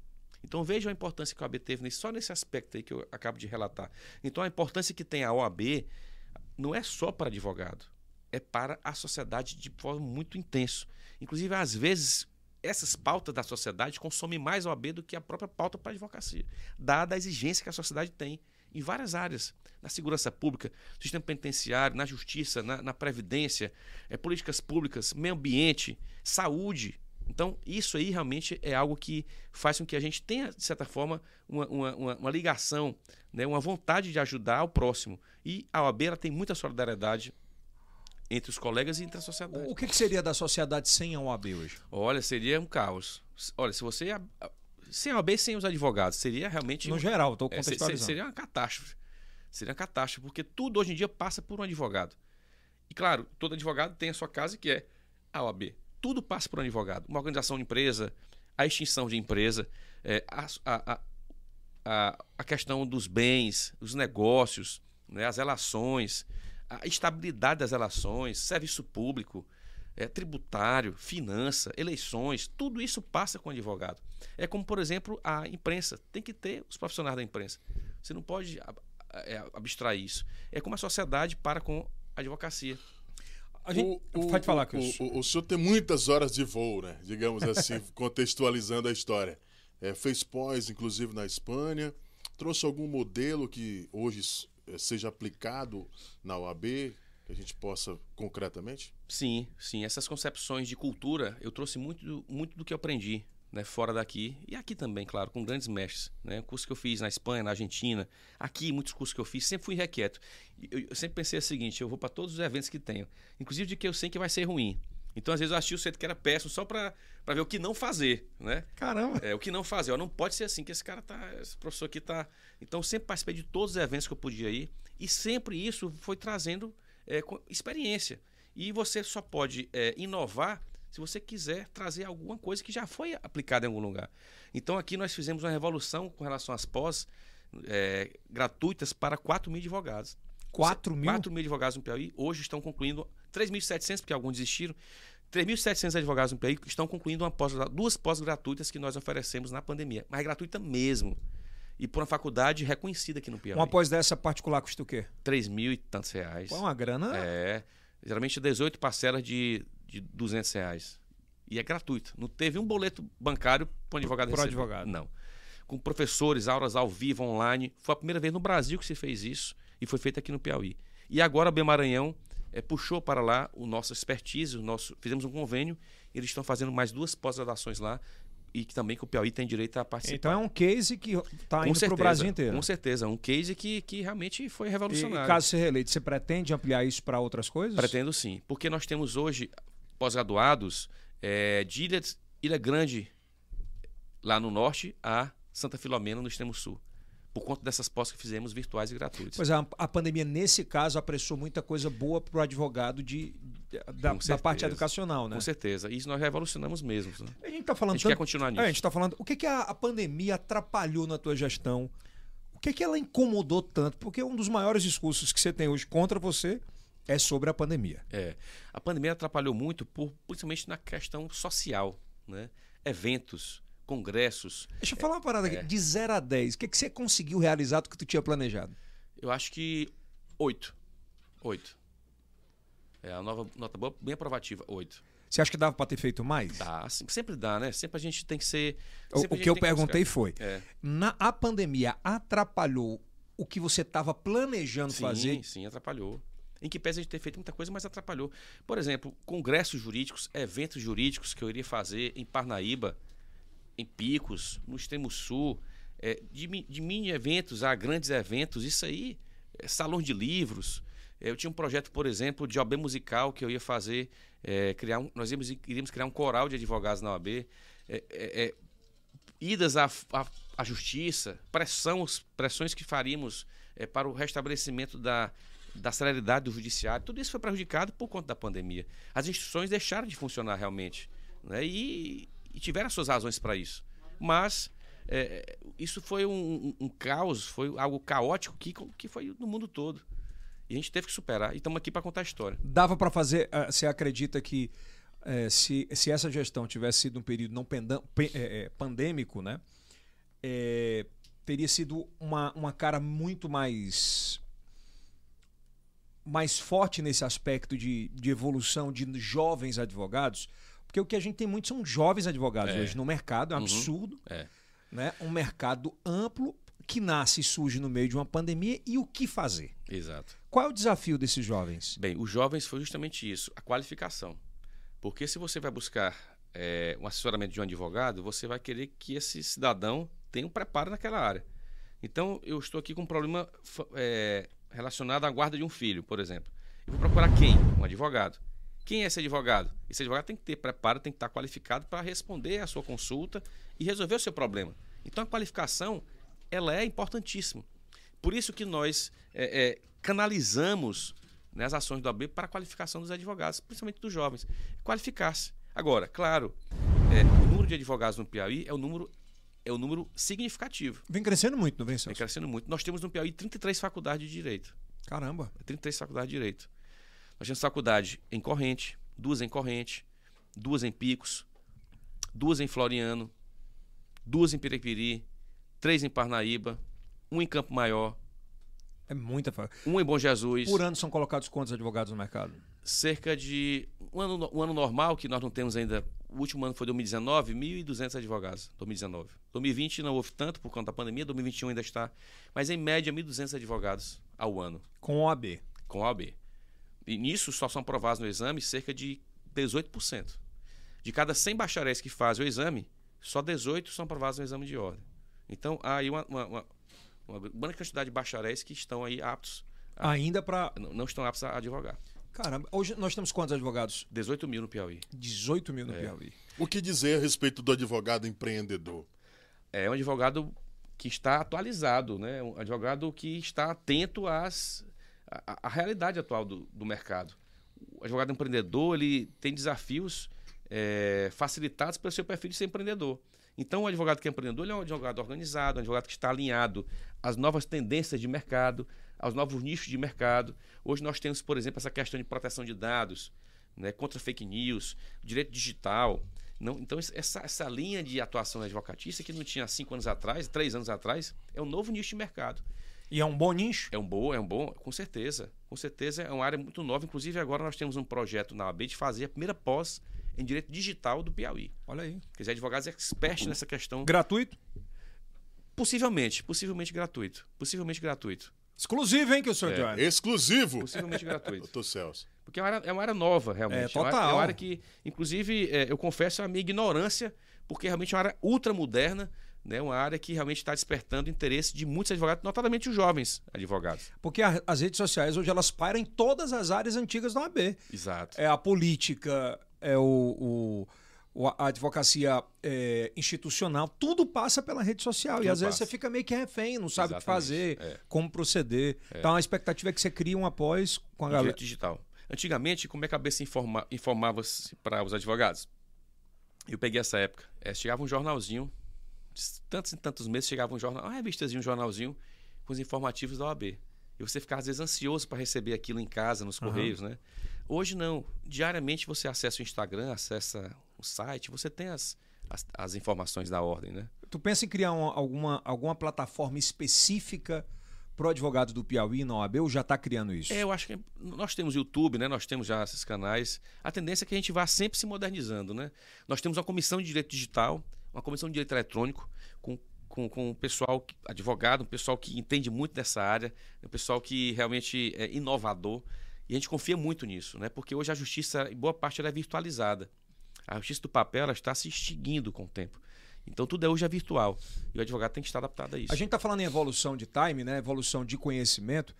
Então vejam a importância que a OAB teve só nesse aspecto aí que eu acabo de relatar. Então a importância que tem a OAB não é só para advogado, é para a sociedade de forma muito intenso. Inclusive, às vezes, essas pautas da sociedade consomem mais OAB do que a própria pauta para a advocacia, dada a exigência que a sociedade tem em várias áreas, na segurança pública, sistema penitenciário, na justiça, na, na previdência, é, políticas públicas, meio ambiente, saúde. Então, isso aí realmente é algo que faz com que a gente tenha, de certa forma, uma, uma, uma ligação, né, uma vontade de ajudar o próximo. E a OAB tem muita solidariedade entre os colegas e entre a sociedade. O que, que seria da sociedade sem a OAB hoje? Olha, seria um caos. Olha, se você. Sem a OAB, sem os advogados, seria realmente. No geral, estou é, contextualizando. É, seria uma catástrofe. Seria uma catástrofe, porque tudo hoje em dia passa por um advogado. E claro, todo advogado tem a sua casa que é a OAB. Tudo passa por um advogado. Uma organização de empresa, a extinção de empresa, é, a, a, a, a questão dos bens, os negócios, né, as relações a estabilidade das relações, serviço público, é, tributário, finança, eleições, tudo isso passa com o advogado. É como, por exemplo, a imprensa. Tem que ter os profissionais da imprensa. Você não pode é, abstrair isso. É como a sociedade para com a advocacia. A gente o, pode falar, que o, o, o senhor tem muitas horas de voo, né? Digamos assim, (laughs) contextualizando a história. É, fez pós, inclusive, na Espanha. Trouxe algum modelo que hoje eh, seja aplicado na OAB, que a gente possa concretamente? Sim, sim. Essas concepções de cultura, eu trouxe muito, do, muito do que eu aprendi né, fora daqui e aqui também, claro, com grandes mestres. Né? Curso que eu fiz na Espanha, na Argentina, aqui, muitos cursos que eu fiz, sempre fui requieto. Eu, eu sempre pensei o seguinte: eu vou para todos os eventos que tenho, inclusive de que eu sei que vai ser ruim. Então, às vezes, eu achei o centro que era péssimo só para ver o que não fazer, né? Caramba! É, o que não fazer. Ó, não pode ser assim, que esse cara tá. Esse professor aqui tá. Então, eu sempre participei de todos os eventos que eu podia ir. E sempre isso foi trazendo é, experiência. E você só pode é, inovar se você quiser trazer alguma coisa que já foi aplicada em algum lugar. Então, aqui nós fizemos uma revolução com relação às pós é, gratuitas para 4 mil advogados. 4 mil? 4 mil advogados no Piauí. Hoje estão concluindo 3.700, porque alguns desistiram. 3.700 advogados no Piauí estão concluindo pós, duas pós gratuitas que nós oferecemos na pandemia. Mas é gratuita mesmo. E por uma faculdade reconhecida aqui no Piauí. Uma pós dessa particular custa o quê? 3 mil e tantos reais. É uma grana? É. Geralmente 18 parcelas de, de 200 reais. E é gratuito. Não teve um boleto bancário para um advogado Por advogado. Não. Com professores, aulas ao vivo, online. Foi a primeira vez no Brasil que se fez isso e foi feito aqui no Piauí. E agora a Maranhão é, puxou para lá o nosso expertise, o nosso, fizemos um convênio, eles estão fazendo mais duas pós-graduações lá e que também que o Piauí tem direito a participar. Então é um case que está indo para o Brasil inteiro. Com certeza, um case que, que realmente foi revolucionário. E caso você reeleito, você pretende ampliar isso para outras coisas? Pretendo sim, porque nós temos hoje pós-graduados é, de Ilha, Ilha Grande, lá no norte, a Santa Filomena, no extremo sul por conta dessas pós que fizemos virtuais e gratuitas. Pois é, a pandemia, nesse caso, apressou muita coisa boa para o advogado de, da, da, parte educacional, né? Com certeza. Isso nós revolucionamos mesmo. Né? A gente está falando. A gente tanto... quer continuar nisso. É, a gente está falando. O que, que a, a, pandemia atrapalhou na tua gestão? O que, que ela incomodou tanto? Porque um dos maiores discursos que você tem hoje contra você é sobre a pandemia. É. A pandemia atrapalhou muito, por, principalmente na questão social, né? Eventos congressos. Deixa eu falar uma parada aqui. É. De 0 a 10, o que, que você conseguiu realizar do que tu tinha planejado? Eu acho que 8. 8. É a nova nota boa, bem aprovativa, 8. Você acha que dava para ter feito mais? Dá, sempre dá, né? Sempre a gente tem que ser. O, que eu perguntei foi: é. na, a pandemia atrapalhou o que você estava planejando sim, fazer? Sim, atrapalhou. Em que pese a gente ter feito muita coisa, mas atrapalhou. Por exemplo, congressos jurídicos, eventos jurídicos que eu iria fazer em Parnaíba, em Picos, no extremo sul, é, de, de mini eventos a grandes eventos, isso aí, é, de livros. É, eu tinha um projeto, por exemplo, de OAB musical que eu ia fazer, é, criar um, nós íamos, iríamos criar um coral de advogados na OAB, é, é, idas à, à, à, justiça, pressões que faríamos para o restabelecimento da, da celeridade do judiciário, tudo isso foi prejudicado por conta da pandemia. As instituições deixaram de funcionar realmente. Né? E e tiveram suas razões para isso. Mas é, isso foi um, um, um, caos, foi algo caótico que, que foi no mundo todo. E a gente teve que superar. E estamos aqui para contar a história. Dava para fazer. Uh, você acredita que uh, se, se essa gestão tivesse sido um período não pendam, é, pandêmico, né? É, teria sido uma, uma cara muito mais mais forte nesse aspecto de, de evolução de jovens advogados, porque o que a gente tem muito são jovens advogados é. hoje no mercado, é um uhum. absurdo. É. Né? Um mercado amplo que nasce e surge no meio de uma pandemia e o que fazer. Exato. Qual é o desafio desses jovens? Bem, os jovens foi justamente isso, a qualificação. Porque se você vai buscar é, um assessoramento de um advogado, você vai querer que esse cidadão tenha um preparo naquela área. Então, eu estou aqui com um problema é, relacionado à guarda de um filho, por exemplo. Eu vou procurar quem? Um advogado. Quem é esse advogado? Esse advogado tem que ter preparo, tem que estar qualificado para responder à sua consulta e resolver o seu problema. Então a qualificação ela é importantíssima. Por isso que nós é, é, canalizamos né, as ações do AB para a qualificação dos advogados, principalmente dos jovens. Qualificar-se. Agora, claro, é, o número de advogados no Piauí é o número é um número significativo. Vem crescendo muito, não vem, Celso? Vem crescendo muito. Nós temos no Piauí 33 faculdades de Direito. Caramba! 33 faculdades de Direito. Nós temos faculdade em Corrente, duas em Corrente, duas em Picos, duas em Floriano, duas em Piripiri, três em Parnaíba, um em Campo Maior. É muita Um em Bom Jesus. Por ano são colocados quantos advogados no mercado? Cerca de. Um ano, um ano normal, que nós não temos ainda o último ano foi 2019, 1.200 advogados, 2019. 2020 não houve tanto por conta da pandemia, 2021 ainda está, mas em média 1.200 advogados ao ano. Com OAB? Com OAB. E nisso só são aprovados no exame cerca de 18%. De cada 100 bacharéis que fazem o exame, só 18 são aprovados no exame de ordem. Então há aí uma, uma, uma, uma grande quantidade de bacharéis que estão aí aptos. A, Ainda para. Não, não estão aptos a advogar. Caramba, hoje nós temos quantos advogados? 18 mil no Piauí. 18 mil no é. Piauí. O que dizer a respeito do advogado empreendedor? É um advogado que está atualizado, né? um advogado que está atento às, à, à realidade atual do, do mercado. O advogado empreendedor ele tem desafios é, facilitados pelo seu perfil de ser empreendedor. Então, o advogado que é empreendedor ele é um advogado organizado, um advogado que está alinhado às novas tendências de mercado, aos novos nichos de mercado. Hoje nós temos, por exemplo, essa questão de proteção de dados, né, contra fake news, direito digital. Não, então, essa, essa linha de atuação da advocatícia, que não tinha cinco anos atrás, três anos atrás, é um novo nicho de mercado. E é um bom nicho? É um bom, é um bom, com certeza. Com certeza é uma área muito nova. Inclusive, agora nós temos um projeto na AB de fazer a primeira pós em direito digital do Piauí. Olha aí. Quer dizer, advogados expertos nessa questão. Gratuito? Possivelmente, possivelmente gratuito. Possivelmente gratuito. Exclusivo, hein, que o senhor é. Johnny? Exclusivo. Possivelmente gratuito. Doutor Celso. Porque é uma, área, é uma área nova, realmente. É, total. É uma, é uma área que, inclusive, é, eu confesso a minha ignorância, porque realmente é uma área ultra moderna, né? uma área que realmente está despertando interesse de muitos advogados, notadamente os jovens advogados. Porque a, as redes sociais hoje elas pairam em todas as áreas antigas da OAB. Exato. É a política, é o, o a advocacia é, institucional, tudo passa pela rede social. Tudo e às passa. vezes você fica meio que refém, não sabe Exatamente. o que fazer, é. como proceder. É. Então a expectativa é que você crie um após com a galera. digital. Antigamente, como é que a cabeça informa, informava para os advogados? Eu peguei essa época. É, chegava um jornalzinho, tantos e tantos meses chegava um jornal, uma revistazinha, um jornalzinho com os informativos da OAB. E você ficava às vezes ansioso para receber aquilo em casa, nos correios, uhum. né? Hoje não. Diariamente você acessa o Instagram, acessa o site, você tem as, as, as informações da ordem, né? Tu pensa em criar uma, alguma, alguma plataforma específica para o advogado do Piauí na OAB ou já está criando isso? É, eu acho que nós temos YouTube, né? nós temos já esses canais. A tendência é que a gente vá sempre se modernizando. Né? Nós temos uma comissão de direito digital, uma comissão de direito eletrônico, com, com, com um pessoal advogado, um pessoal que entende muito dessa área, um pessoal que realmente é inovador. E a gente confia muito nisso, né? porque hoje a justiça, em boa parte, ela é virtualizada. A justiça do papel ela está se extinguindo com o tempo. Então tudo é hoje é virtual. E o advogado tem que estar adaptado a isso. A gente está falando em evolução de time, né? evolução de conhecimento.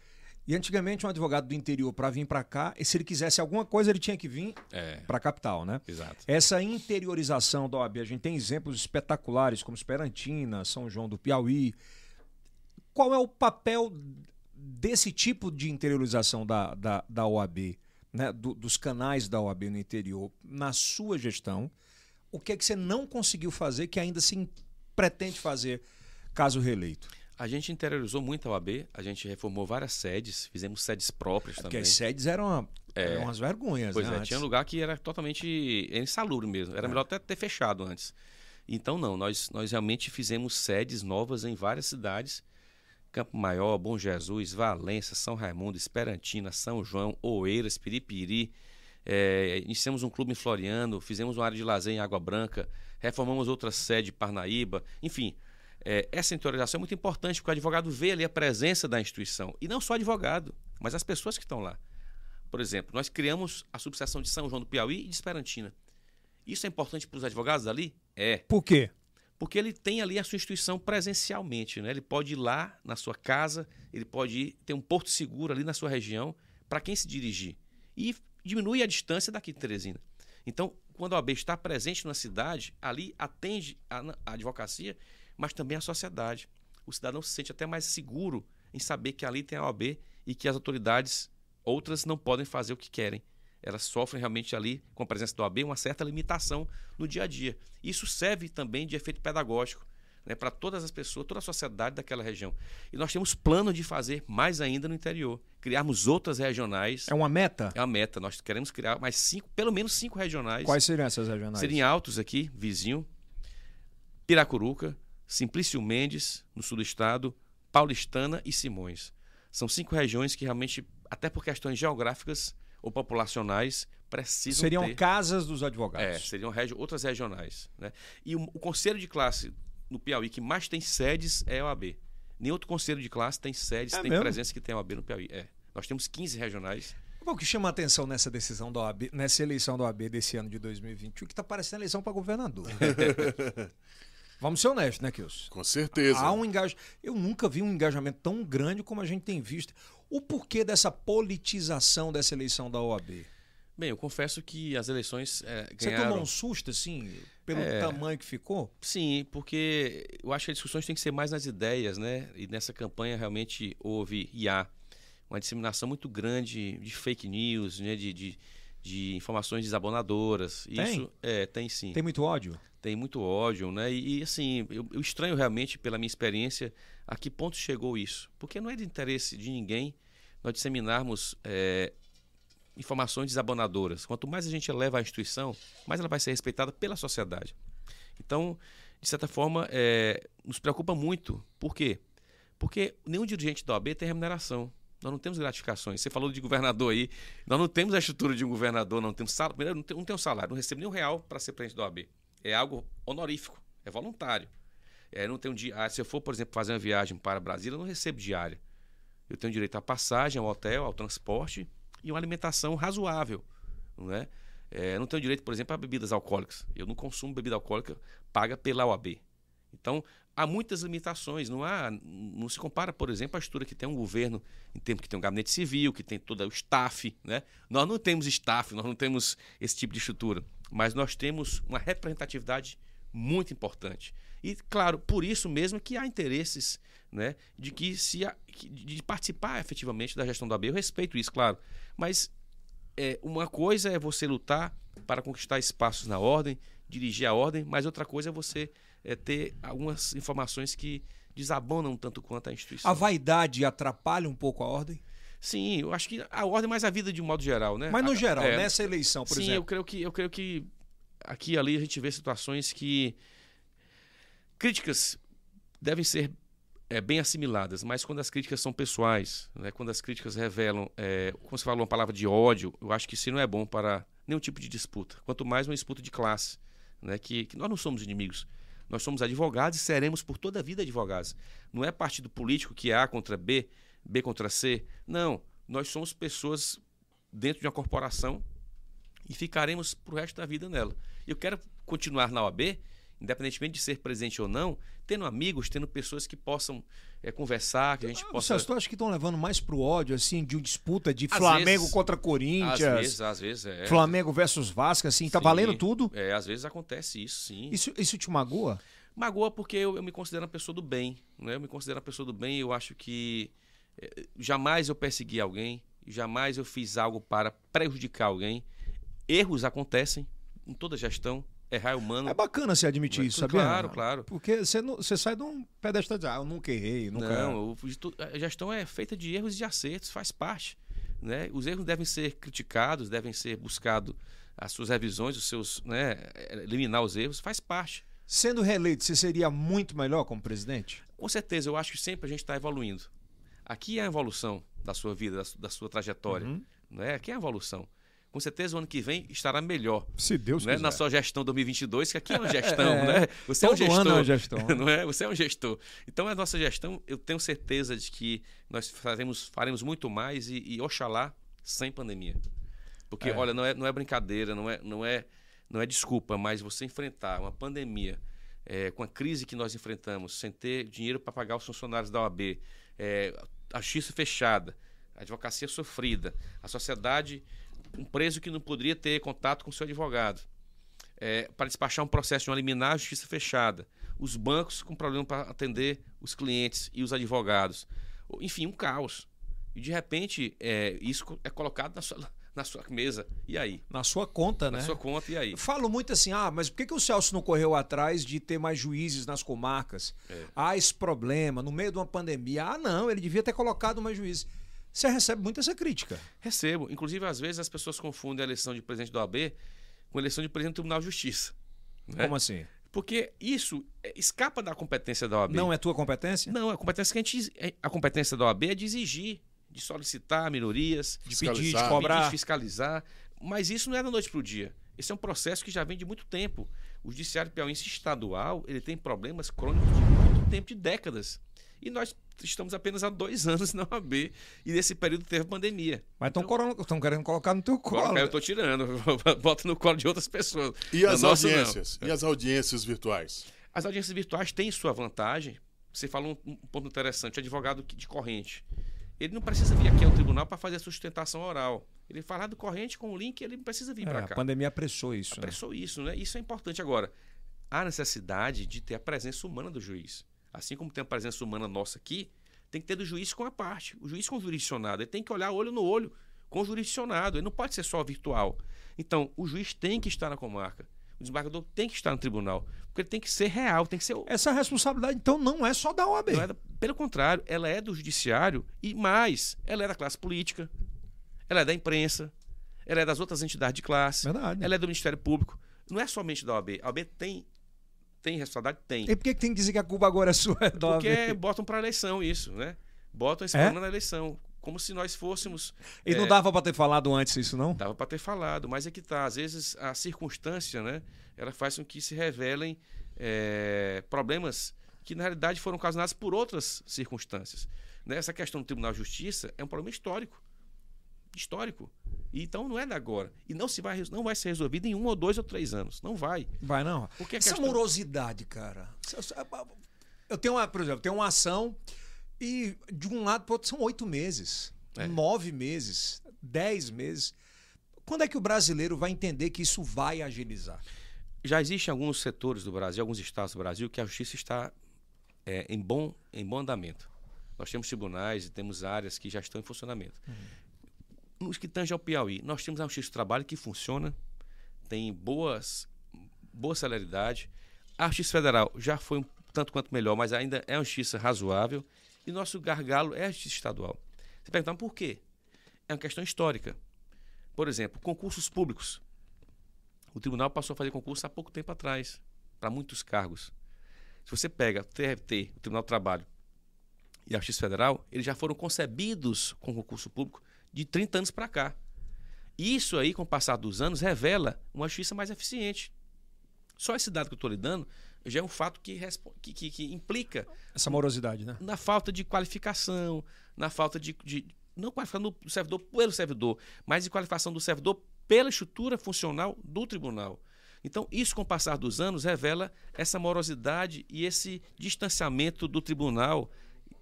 E antigamente um advogado do interior para vir para cá, e se ele quisesse alguma coisa, ele tinha que vir é. para a capital, né? Exato. Essa interiorização da OAB, a gente tem exemplos espetaculares como Esperantina, São João do Piauí. Qual é o papel desse tipo de interiorização da, da, da OAB? Né, do, dos canais da OAB no interior na sua gestão, o que é que você não conseguiu fazer que ainda se pretende fazer caso reeleito? A gente interiorizou muito a OAB, a gente reformou várias sedes, fizemos sedes próprias Porque também. as sedes eram, uma, eram umas vergonhas, Pois né? é, tinha lugar que era totalmente insalubre mesmo. Era melhor até ter fechado antes. Então, não, nós, nós realmente fizemos sedes novas em várias cidades. Campo Maior, Bom Jesus, Valença, São Raimundo, Esperantina, São João, Oeiras, Piripiri. É, iniciamos um clube em Floriano, fizemos uma área de lazer em Água Branca, reformamos outra sede em Parnaíba. Enfim, é, essa interiorização é muito importante, porque o advogado vê ali a presença da instituição. E não só advogado, mas as pessoas que estão lá. Por exemplo, nós criamos a subseção de São João do Piauí e de Esperantina. Isso é importante para os advogados ali? É. Por quê? Porque ele tem ali a sua instituição presencialmente. Né? Ele pode ir lá na sua casa, ele pode ir, ter um porto seguro ali na sua região para quem se dirigir. E diminui a distância daqui de Teresina. Então, quando a OAB está presente na cidade, ali atende a, a advocacia, mas também a sociedade. O cidadão se sente até mais seguro em saber que ali tem a OAB e que as autoridades, outras, não podem fazer o que querem. Elas sofrem realmente ali, com a presença do OAB, uma certa limitação no dia a dia. Isso serve também de efeito pedagógico né, para todas as pessoas, toda a sociedade daquela região. E nós temos plano de fazer mais ainda no interior, criarmos outras regionais. É uma meta? É a meta. Nós queremos criar mais cinco, pelo menos cinco regionais. Quais seriam essas regionais? Seriam Altos aqui, vizinho, Piracuruca, Simplício Mendes, no sul do estado, Paulistana e Simões. São cinco regiões que realmente, até por questões geográficas ou populacionais, precisam Seriam ter. casas dos É, advogados. seriam regi- outras regionais. Né? E o, o conselho de classe no Piauí que mais tem sedes é a OAB. Nem outro conselho de classe tem sedes, É tem mesmo? presença que tem a OAB no Piauí. É. Nós temos 15 regionais. O que chama a atenção nessa decisão da OAB, nessa eleição da OAB desse ano de 2021, que está parecendo eleição para governador. (laughs) Vamos ser honestos, né, Kilson? Com certeza. Há um engajamento. Eu nunca vi um engajamento tão grande como a gente tem visto. O porquê dessa politização dessa eleição da OAB? Bem, eu confesso que as eleições é, Você ganharam... tomou um susto, assim, pelo É. tamanho que ficou? Sim, porque eu acho que as discussões têm que ser mais nas ideias, né? E nessa campanha realmente houve e há uma disseminação muito grande de fake news, né? de, de, de informações desabonadoras. Tem? Isso é, tem sim. Tem muito ódio? Tem muito ódio, né? E, e, assim, eu, eu estranho realmente, pela minha experiência, a que ponto chegou isso. Porque não é de interesse de ninguém nós disseminarmos é, informações desabonadoras. Quanto mais a gente eleva a instituição, mais ela vai ser respeitada pela sociedade. Então, de certa forma, é, nos preocupa muito. Por quê? Porque nenhum dirigente da OAB tem remuneração. Nós não temos gratificações. Você falou de governador aí. Nós não temos a estrutura de um governador, não temos salário. Primeiro, não tem, tem um salário, não recebo nenhum real para ser presidente da OAB. É algo honorífico, é voluntário. É, não tenho diário. Se eu for, por exemplo, fazer uma viagem para Brasília, eu não recebo diária. Eu tenho direito à passagem, ao hotel, ao transporte e uma alimentação razoável. Não é? É, não tenho direito, por exemplo, a bebidas alcoólicas. Eu não consumo bebida alcoólica paga pela OAB. Então, há muitas limitações. Não, há, não se compara, por exemplo, a estrutura que tem um governo, em termos que tem um gabinete civil, que tem todo o staff. Né? Nós não temos staff, nós não temos esse tipo de estrutura. Mas nós temos uma representatividade muito importante. E, claro, por isso mesmo que há interesses né, de que se de participar efetivamente da gestão da AB. Eu respeito isso, claro. Mas é, uma coisa é você lutar para conquistar espaços na ordem, dirigir a ordem, mas outra coisa é você é, ter algumas informações que desabonam tanto quanto a instituição. A vaidade atrapalha um pouco a ordem? Sim, eu acho que a ordem mais a vida de um modo geral, né? Mas no A- geral, é, nessa eleição, por Sim, eu exemplo. creio que eu creio que aqui e ali a gente vê situações que críticas devem ser é, bem assimiladas, mas quando as críticas são pessoais, né, quando as críticas revelam, é, como você falou, uma palavra de ódio, eu acho que isso não é bom para nenhum tipo de disputa, quanto mais uma disputa de classe, né, que, que nós não somos inimigos, nós somos advogados e seremos por toda a vida advogados. Não é partido político que é A contra B, B contra C, não, nós somos pessoas dentro de uma corporação e ficaremos pro resto da vida nela. Eu quero continuar na OAB, independentemente de ser presidente ou não, tendo amigos, tendo pessoas que possam é, conversar, que a gente Ah, possa. Tu acha que estão levando mais pro ódio, assim, de uma disputa de Às Flamengo vezes- contra Às Corinthians, vezes, às vezes é. Flamengo versus Vasco, assim, tá Sim. valendo tudo? É, às vezes acontece isso, sim. Isso, isso te magoa? Magoa porque eu, eu me considero uma pessoa do bem, né? Eu me considero uma pessoa do bem. Eu acho que eh, jamais eu persegui alguém, jamais eu fiz algo para prejudicar alguém. Erros acontecem em toda gestão, Errar é humano. É bacana você admitir isso, sabia? claro, claro. Porque você, não, você sai de um pedestal de, ah, eu nunca errei, nunca... Não, a gestão é feita de erros e de acertos, faz parte. Né? Os erros devem ser criticados, devem ser buscados as suas revisões, os seus, né, eliminar os erros, faz parte. Sendo reeleito, você seria muito melhor como presidente? Com certeza, eu acho que sempre a gente está evoluindo. Aqui é a evolução da sua vida, da sua trajetória. Uhum. Né? Aqui é a evolução. Com certeza, o ano que vem estará melhor. Se Deus né? quiser. Na sua gestão 2022, que aqui é uma (laughs) gestão, É, né? Você é um gestor. ano é uma gestão, (laughs) não é? Você é um gestor. Então, a nossa gestão, eu tenho certeza de que nós faremos, faremos muito mais e, e oxalá sem pandemia. Porque, É. olha, não é, não é brincadeira, não é, não, é, não é desculpa, mas você enfrentar uma pandemia é, com a crise que nós enfrentamos, sem ter dinheiro para pagar os funcionários da OAB, é, a justiça fechada, a advocacia sofrida, a sociedade, um preso que não poderia ter contato com seu advogado, é, para despachar um processo de uma liminar, a justiça fechada, os bancos com problema para atender os clientes e os advogados, enfim, um caos. E de repente, é, isso é colocado na sua, na sua mesa. E aí? Na sua conta, Na né? sua conta, e aí? Eu Falo muito assim, ah, mas por que, que o Celso não correu atrás de ter mais juízes nas comarcas? Ah, esse problema, no meio de uma pandemia. Ah, não, ele devia ter colocado mais juízes. Você recebe muito essa crítica. Recebo. Inclusive, às vezes, as pessoas confundem a eleição de presidente da OAB com a eleição de presidente do Tribunal de Justiça. né? Como assim? Porque isso é, escapa da competência da OAB. Não é tua competência? Não, a competência que a gente. A competência da OAB é de exigir, de solicitar minorias, De pedir, de cobrar. de fiscalizar. Mas isso não é da noite para o dia. Esse é um processo que já vem de muito tempo. O judiciário piauiense estadual ele tem problemas crônicos de muito tempo, de décadas. E nós estamos apenas há dois (laughs) anos na OAB. E nesse período teve pandemia. Mas estão querendo colocar no teu colo. Eu estou tirando, (laughs) boto no colo de outras pessoas. E as nosso, não. audiências? E as audiências virtuais? As audiências virtuais têm sua vantagem. Você falou um, um ponto interessante, o advogado de corrente. Ele não precisa vir aqui ao tribunal para fazer a sustentação oral. Ele falar do corrente com o link, ele não precisa vir É, para a cá. pandemia apressou isso. né? Apressou isso, né? Isso é importante. Agora, há necessidade de ter a presença humana do juiz. Assim como tem a presença humana nossa aqui, tem que ter do juiz com a parte. O juiz com o jurisdicionado. Ele tem que olhar olho no olho com o jurisdicionado. Ele não pode ser só virtual. Então, o juiz tem que estar na comarca. O desembargador tem que estar no tribunal. Porque ele tem que ser real, tem que ser. Essa responsabilidade, então, não é só da OAB. é da- pelo contrário, ela é do judiciário e mais, ela é da classe política, ela é da imprensa, ela é das outras entidades de classe, Verdade. ela é do Ministério Público. Não é somente da OAB. A OAB tem, tem responsabilidade? Tem. E por que, que tem que dizer que a Cuba agora é sua? É Porque botam para eleição isso, né? Botam esse É? problema na eleição. Como se nós fôssemos. E não é, dava pra ter falado antes isso, não? Dava para ter falado, mas é que tá. Às vezes a circunstância, né? Ela faz com que se revelem é, problemas que na realidade foram ocasionados por outras circunstâncias. Né? Essa questão do Tribunal de Justiça é um problema histórico. Histórico. E então não é da agora. E não, se vai, não vai ser resolvido em um ou dois ou três anos. Não vai. Vai não. Porque Essa questão- morosidade, cara. Eu tenho uma, por exemplo, tenho uma ação e de um lado para outro são oito meses, É. nove meses, dez meses. Quando é que o brasileiro vai entender que isso vai agilizar? Já existem alguns setores do Brasil, alguns estados do Brasil, que a justiça está é, em, bom, em bom andamento. Nós temos tribunais e temos áreas que já estão em funcionamento. Nos que tange ao Piauí, nós temos a justiça do trabalho que funciona, tem boas, boa celeridade. A justiça federal já foi um tanto quanto melhor, mas ainda é uma justiça razoável. E nosso gargalo é a justiça estadual. Você pergunta, por quê? É uma questão histórica. Por exemplo, concursos públicos. O tribunal passou a fazer concurso há pouco tempo atrás, para muitos cargos. Se você pega o TRT, o Tribunal do Trabalho, e a Justiça Federal, eles já foram concebidos com concurso público de 30 anos para cá. Isso aí, com o passar dos anos, revela uma justiça mais eficiente. Só esse dado que eu estou lhe dando já é um fato que, que, que- que implica Essa morosidade, né? na falta de qualificação, na falta de. de- não qualificação do servidor pelo servidor, mas de qualificação do servidor pela estrutura funcional do tribunal. Então, isso, com o passar dos anos, revela essa morosidade e esse distanciamento do tribunal,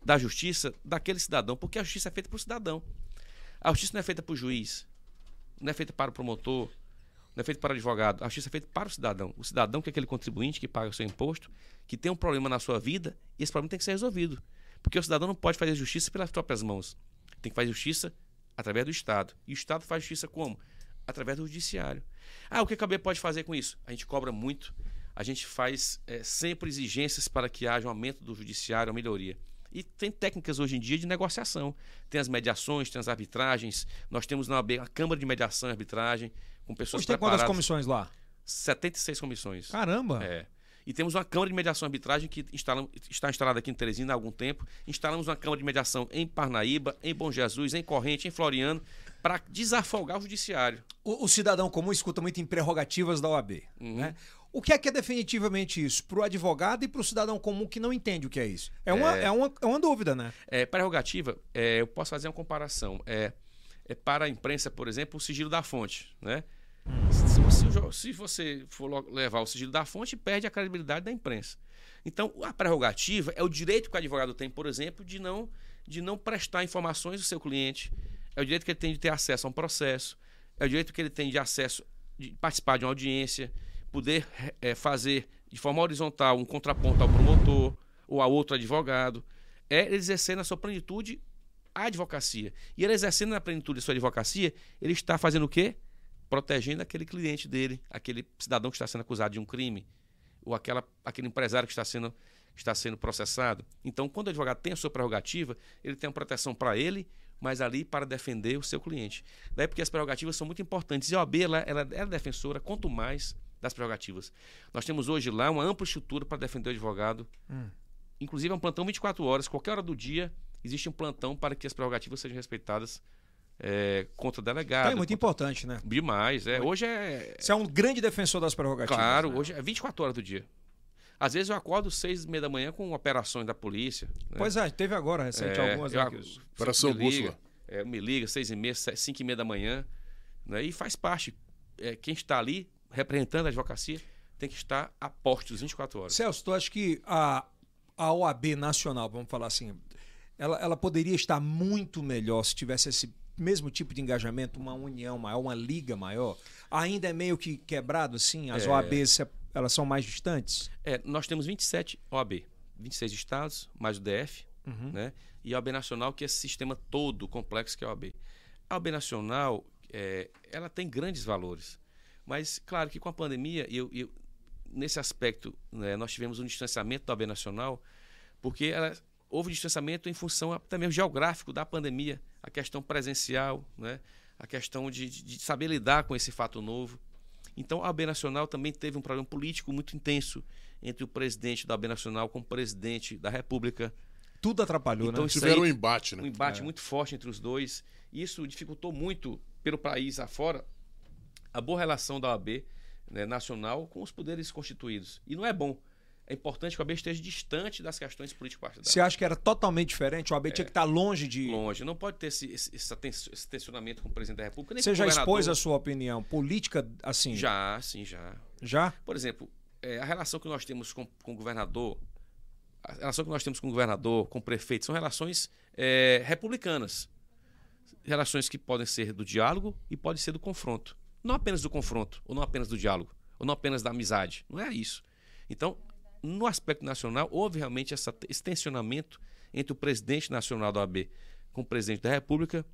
da justiça, daquele cidadão, porque a justiça é feita para o cidadão. A justiça não é feita para o juiz, não é feita para o promotor, não é feita para o advogado. A justiça é feita para o cidadão. O cidadão que é aquele contribuinte que paga o seu imposto, que tem um problema na sua vida, e esse problema tem que ser resolvido. Porque o cidadão não pode fazer justiça pelas próprias mãos. Tem que fazer justiça através do Estado. E o Estado faz justiça como? através do judiciário. Ah, o que a OAB pode fazer com isso? A gente cobra muito, a gente faz é, sempre exigências para que haja um aumento do judiciário, uma melhoria. E tem técnicas hoje em dia de negociação. Tem as mediações, tem as arbitragens. Nós temos na OAB a Câmara de Mediação e Arbitragem, com pessoas Hoje tem preparadas. quantas comissões lá? 76 comissões. Caramba! É. E temos uma Câmara de Mediação e Arbitragem que instalam, está instalada aqui em Teresina há algum tempo. Instalamos uma Câmara de Mediação em Parnaíba, em Bom Jesus, em Corrente, em Floriano, para desafogar o judiciário. O, o cidadão comum escuta muito em prerrogativas da OAB. Uhum. Né? O que é que é definitivamente isso? Para o advogado e para o cidadão comum que não entende o que é isso? É uma, é... uma, é uma dúvida, né? É, prerrogativa, é, eu posso fazer uma comparação. É, é para a imprensa, por exemplo, o sigilo da fonte. Né? Se, se, se você for levar o sigilo da fonte, perde a credibilidade da imprensa. Então, a prerrogativa é o direito que o advogado tem, por exemplo, de não, de não prestar informações do seu cliente, é o direito que ele tem de ter acesso a um processo, é o direito que ele tem de acesso, de participar de uma audiência, poder é, fazer de forma horizontal um contraponto ao promotor ou a outro advogado. É ele exercer na sua plenitude a advocacia. E ele exercendo na plenitude a sua advocacia, ele está fazendo o quê? Protegendo aquele cliente dele, aquele cidadão que está sendo acusado de um crime, ou aquela, aquele empresário que está sendo, está sendo processado. Então, quando o advogado tem a sua prerrogativa, ele tem uma proteção para ele mas ali para defender o seu cliente. Daí porque as prerrogativas são muito importantes. E a OAB ela, ela é defensora, quanto mais das prerrogativas. Nós temos hoje lá uma ampla estrutura para defender o advogado. Hum. Inclusive é um plantão 24 horas, qualquer hora do dia existe um plantão para que as prerrogativas sejam respeitadas é, contra o delegado. é muito contra... importante, né? Demais. É. Hoje é. Você é um grande defensor das prerrogativas. Claro, né? hoje é 24 horas do dia. Às vezes eu acordo seis e meia da manhã com operações da polícia. Né? Pois é, teve agora recente é, algumas. Eu, né, Operação Bússola. É, me liga, seis e meia, cinco e meia da manhã. Né? E faz parte. É, quem está ali representando a advocacia tem que estar a postos 24 horas. Celso, tu acha que a, a OAB nacional, vamos falar assim, ela, ela poderia estar muito melhor se tivesse esse mesmo tipo de engajamento, uma união maior, uma liga maior? Ainda é meio que quebrado assim? As é... OABs elas são mais distantes? É, nós temos 27 OAB, 26 estados, mais o DF, uhum. né? E a OAB Nacional, que é esse sistema todo complexo que é a OAB. A OAB Nacional, é, ela tem grandes valores. Mas, claro que com a pandemia, eu, eu nesse aspecto, né, nós tivemos um distanciamento da OAB Nacional, porque ela, houve distanciamento em função até mesmo geográfico da pandemia, a questão presencial, né, a questão de, de saber lidar com esse fato novo. Então, a OAB Nacional também teve um problema político muito intenso entre o presidente da OAB Nacional com o presidente da República. Tudo atrapalhou, então, né? Tiveram um embate, né? Um embate é. muito forte entre os dois. Isso dificultou muito, pelo país afora, a boa relação da OAB né, nacional com os poderes constituídos. E não é bom. É importante que a OAB esteja distante das questões político-partidárias. Você acha que era totalmente diferente? O OAB é, tinha que estar longe de. Longe. Não pode ter esse, esse, esse tensionamento com o presidente da República. Nem Você já expôs a sua opinião política assim? Já, sim, já. Já? Por exemplo, é, a relação que nós temos com, com o governador, a relação que nós temos com o governador, com o prefeito, são relações é, republicanas. Relações que podem ser do diálogo e podem ser do confronto. Não apenas do confronto, ou não apenas do diálogo, ou não apenas da amizade. Não é isso. Então, no aspecto nacional, houve realmente essa, esse tensionamento entre o presidente nacional da OAB com o presidente da República.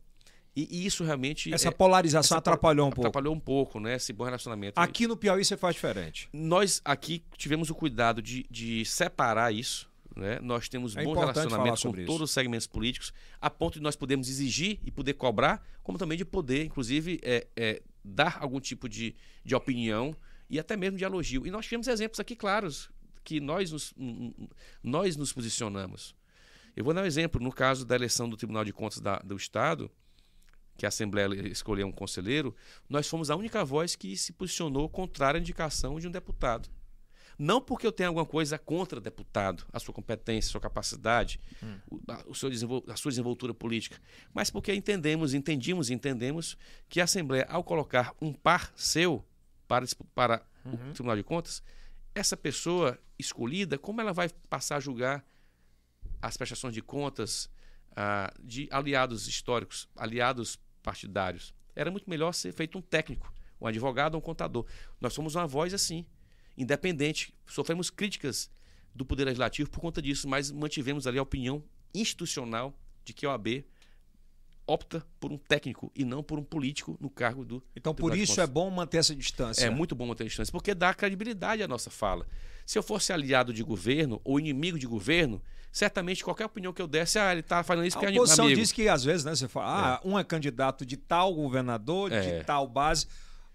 E, e isso realmente. Essa é, polarização essa atrapalhou um pouco. Atrapalhou um pouco, né? Esse bom relacionamento. Aqui no Piauí você faz diferente. Nós aqui tivemos o cuidado de, de separar isso. Né? Nós temos é bom relacionamento com todos os segmentos políticos, a ponto de nós podermos exigir e poder cobrar, como também de poder, inclusive, é, é, dar algum tipo de, de opinião e até mesmo de elogio. E nós tivemos exemplos aqui claros que nós nos, nós nos posicionamos. Eu vou dar um exemplo. No caso da eleição do Tribunal de Contas da, do Estado, que a Assembleia escolheu um conselheiro, nós fomos a única voz que se posicionou contrária à indicação de um deputado. Não porque eu tenha alguma coisa contra deputado, a sua competência, a sua capacidade, hum. o, a, o seu a sua desenvoltura política, mas porque entendemos, entendimos e entendemos que a Assembleia, ao colocar um par seu para, para uhum. o Tribunal de Contas, essa pessoa escolhida, como ela vai passar a julgar as prestações de contas ah, de aliados históricos, aliados partidários? Era muito melhor ser feito um técnico, um advogado ou um contador. Nós somos uma voz assim, independente. Sofremos críticas do Poder Legislativo por conta disso, mas mantivemos ali a opinião institucional de que a OAB opta por um técnico e não por um político no cargo do. Então, por isso é bom manter essa distância. É muito bom manter a distância, porque dá credibilidade à nossa fala. Se eu fosse aliado de governo ou inimigo de governo, certamente qualquer opinião que eu desse, ah, ele está falando isso a porque é oposição amigo. diz que às vezes, né, você fala, ah, um é candidato de tal governador, de É. tal base.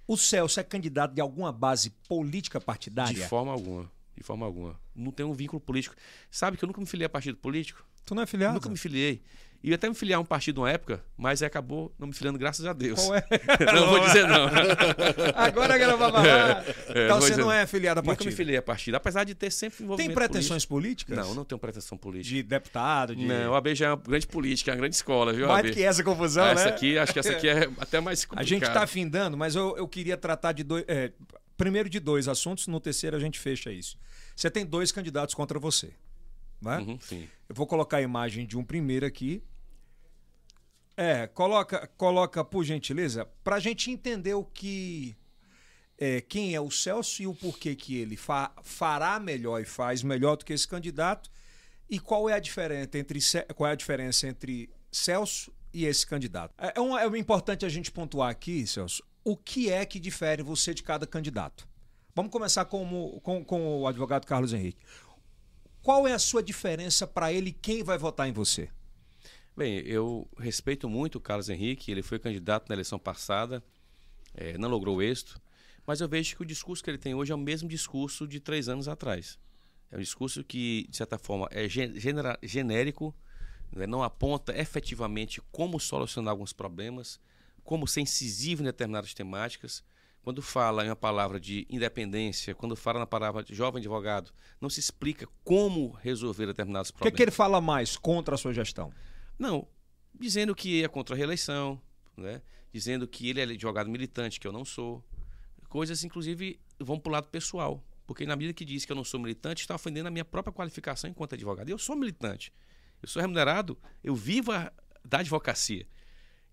O Celso é candidato de alguma base política partidária? De forma alguma. De forma alguma. Não tem um vínculo político. Sabe que eu nunca me filiei a partido político? Tu não é filiado? Nunca me filiei. E até me filiar a um partido uma época, mas acabou não me filiando, graças a Deus. Qual é? (laughs) não vou dizer não. (laughs) Agora que ela vai falar. É, então vou você dizer- não é filiado a Nunca partido? me filiei a partido, apesar de ter sempre Tem envolvimento pretensões políticas? político. Não, não tenho pretensão política. De deputado, de... Não, a AB já é uma grande política, é uma grande escola, viu, Mais que essa confusão, Ah, né? essa aqui, acho que essa aqui é até mais A complicada. gente está afindando, mas eu, eu queria tratar de dois. é, primeiro de dois assuntos, no terceiro a gente fecha isso. Você tem dois candidatos contra você. Né? Uhum, sim. Eu vou colocar a imagem de um primeiro aqui. É, coloca, coloca por gentileza, para a gente entender o que. é, quem é o Celso e o porquê que ele fa- fará melhor e faz melhor do que esse candidato. E qual é a diferença entre, qual é a diferença entre Celso e esse candidato? É, é, um- é importante a gente pontuar aqui, Celso, o que é que difere você de cada candidato. Vamos começar com, com, com o advogado Carlos Henrique. Qual é a sua diferença para ele? Quem vai votar em você? Bem, eu respeito muito o Carlos Henrique, ele foi candidato na eleição passada, eh, não logrou êxito, mas eu vejo que o discurso que ele tem hoje é o mesmo discurso de três anos atrás. É um discurso que, de certa forma, é genera- genérico, né, não aponta efetivamente como solucionar alguns problemas, como ser incisivo em determinadas temáticas. Quando fala em uma palavra de independência, quando fala na palavra de jovem advogado, não se explica como resolver determinados O que, problemas. que ele fala mais contra a sua gestão? Não, dizendo que é contra a reeleição, né? dizendo que ele é advogado militante, que eu não sou. Coisas, inclusive, vão para o lado pessoal. Porque na medida que diz que eu não sou militante, está ofendendo a minha própria qualificação enquanto advogado. Eu sou militante. Eu sou remunerado, eu vivo a- da advocacia.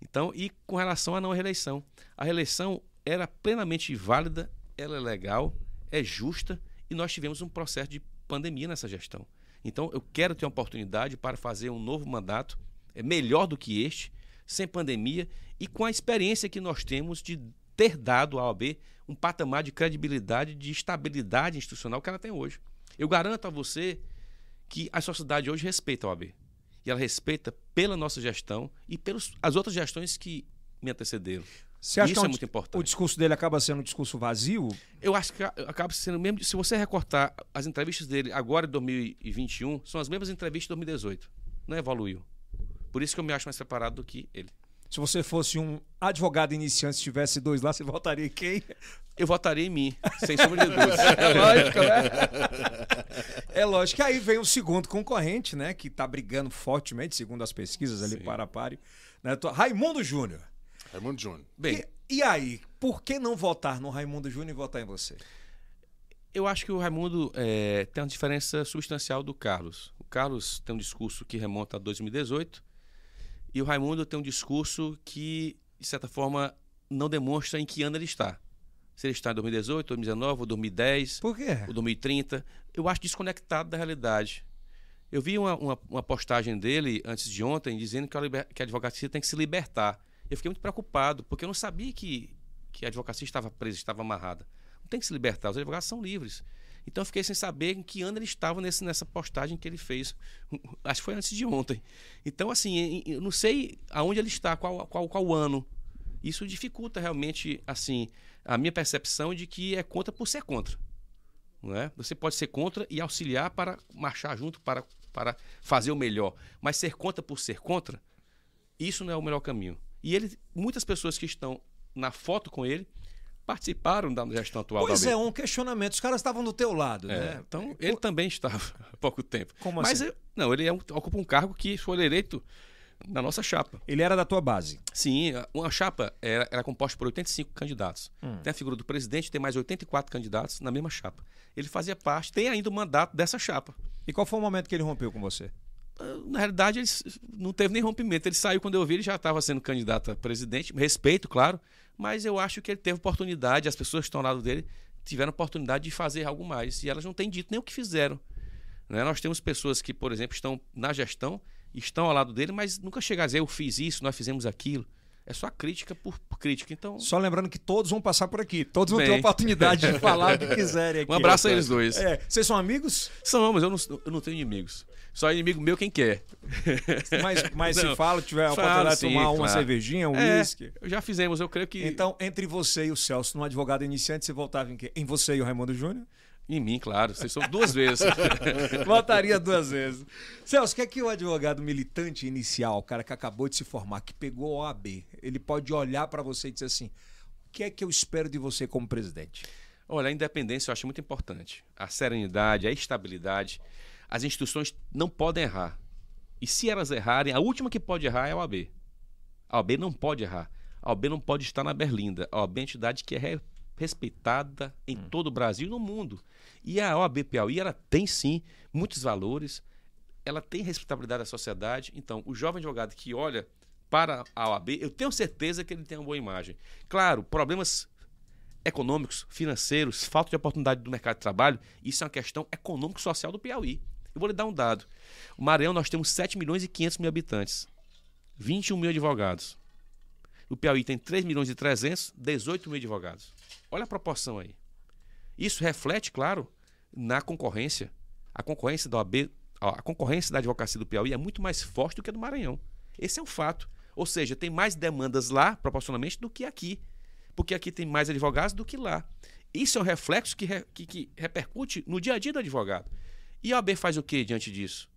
Então, e com relação à não reeleição. A reeleição era plenamente válida, ela é legal, é justa e nós tivemos um processo de pandemia nessa gestão. Então, eu quero ter uma oportunidade para fazer um novo mandato melhor do que este, sem pandemia e com a experiência que nós temos de ter dado à OAB um patamar de credibilidade, de estabilidade institucional que ela tem hoje. Eu garanto a você que a sociedade hoje respeita a OAB. E ela respeita pela nossa gestão e pelas as outras gestões que me antecederam. Você acha Isso que é um- muito importante. o discurso dele acaba sendo um discurso vazio? Eu acho que acaba sendo mesmo. Se você recortar as entrevistas dele agora em 2021, são as mesmas entrevistas de 2018. Não evoluiu. Por isso que eu me acho mais preparado do que ele. Se você fosse um advogado iniciante, se tivesse dois lá, você votaria em quem? Eu votaria em mim, sem sombra de dúvida. (laughs) É lógico, né? É lógico que aí vem o segundo concorrente, né? Que tá brigando fortemente, segundo as pesquisas ali, Sim. para a páreo. Né? Raimundo Júnior. Raimundo Júnior. Bem, E, e aí, por que não votar no Raimundo Júnior e votar em você? eu acho que o Raimundo eh, tem uma diferença substancial do Carlos. O Carlos tem um discurso que remonta a 2018 e o Raimundo tem um discurso que, de certa forma, não demonstra em que ano ele está. Se ele está em 2018, 2019 ou 2010. Por quê? o 2030, eu acho desconectado da realidade. Eu vi uma, uma, uma postagem dele antes de ontem dizendo que a, liber- que a advocacia tem que se libertar. Eu fiquei muito preocupado, porque eu não sabia que, que a advocacia estava presa, estava amarrada. Não tem que se libertar, os advogados são livres. Então eu fiquei sem saber em que ano ele estava nesse, nessa postagem que ele fez. (laughs) Acho que foi antes de ontem. Então, assim, eu não sei aonde ele está, qual, qual, qual ano. Isso dificulta realmente, assim, a minha percepção de que é contra por ser contra não é? Você pode ser contra e auxiliar para marchar junto, para, para fazer o melhor. Mas ser contra por ser contra, isso não é o melhor caminho. E ele, muitas pessoas que estão na foto com ele participaram da gestão atual Pois da é, um questionamento. Os caras estavam do teu lado, É, né? Então, ele também estava (laughs) há pouco tempo. Como Mas assim? eu- não, ele é um- ocupa um cargo que foi eleito na nossa chapa. Ele era da tua base. Sim, uma chapa era, era composta por 85 candidatos. Hum. Tem a figura do presidente, tem mais 84 candidatos na mesma chapa. Ele fazia parte, tem ainda o mandato dessa chapa. E qual foi o momento que ele rompeu com você? Ah, Na realidade, ele não teve nem rompimento. Ele saiu quando eu vi, ele já estava sendo candidato a presidente. Respeito, claro, mas eu acho que ele teve oportunidade, as pessoas que estão ao lado dele tiveram oportunidade de fazer algo mais. E elas não têm dito nem o que fizeram. né? Nós temos pessoas que, por exemplo, estão na gestão estão ao lado dele, mas nunca chega a dizer eu fiz isso, nós fizemos aquilo. É só crítica por, crítica. Então, Só lembrando que todos vão passar por aqui. Todos vão ter Bem. a oportunidade de (laughs) falar o que quiserem aqui. um abraço a eles dois. É, vocês são amigos? Somos, eu não, eu não tenho inimigos. Só inimigo meu quem quer. Mas, mas se fala, tiver a oportunidade de sim, tomar uma claro. cervejinha, um É, uísque. já fizemos, eu creio que Então, entre você e o Celso, num advogado iniciante, você voltava em quê? Em você e o Raimundo Júnior? Em mim, claro. Vocês são duas vezes. (laughs) Votaria duas vezes. Celso, o que é que o advogado militante inicial, o cara que acabou de se formar, que pegou a OAB, ele pode olhar pra você e dizer assim: o que é que eu espero de você como presidente? Olha, a independência eu acho muito importante. A serenidade, a estabilidade. As instituições não podem errar. E se elas errarem, a última que pode errar é a OAB. A OAB não pode errar. A OAB não pode estar na berlinda. A OAB é uma entidade que é respeitada em todo o Brasil e no mundo. E a OAB Piauí, ela tem sim muitos valores, ela tem respeitabilidade da sociedade. Então, o jovem advogado que olha para a OAB, eu tenho certeza que ele tem uma boa imagem. Claro, problemas econômicos, financeiros, falta de oportunidade do mercado de trabalho, isso é uma questão econômico-social do Piauí. Eu vou lhe dar um dado. O Maranhão nós temos 7 milhões e 500 mil habitantes, 21 mil advogados. O Piauí tem 3 milhões e 300, 18 mil advogados. Olha a proporção aí. Isso reflete, claro, na concorrência. A concorrência da OAB, a concorrência da advocacia do Piauí é muito mais forte do que a do Maranhão. Esse é um fato. Ou seja, tem mais demandas lá, proporcionalmente, do que aqui. Porque aqui tem mais advogados do que lá. Isso é um reflexo que, re- que- que repercute no dia a dia do advogado. E a OAB faz o que diante disso?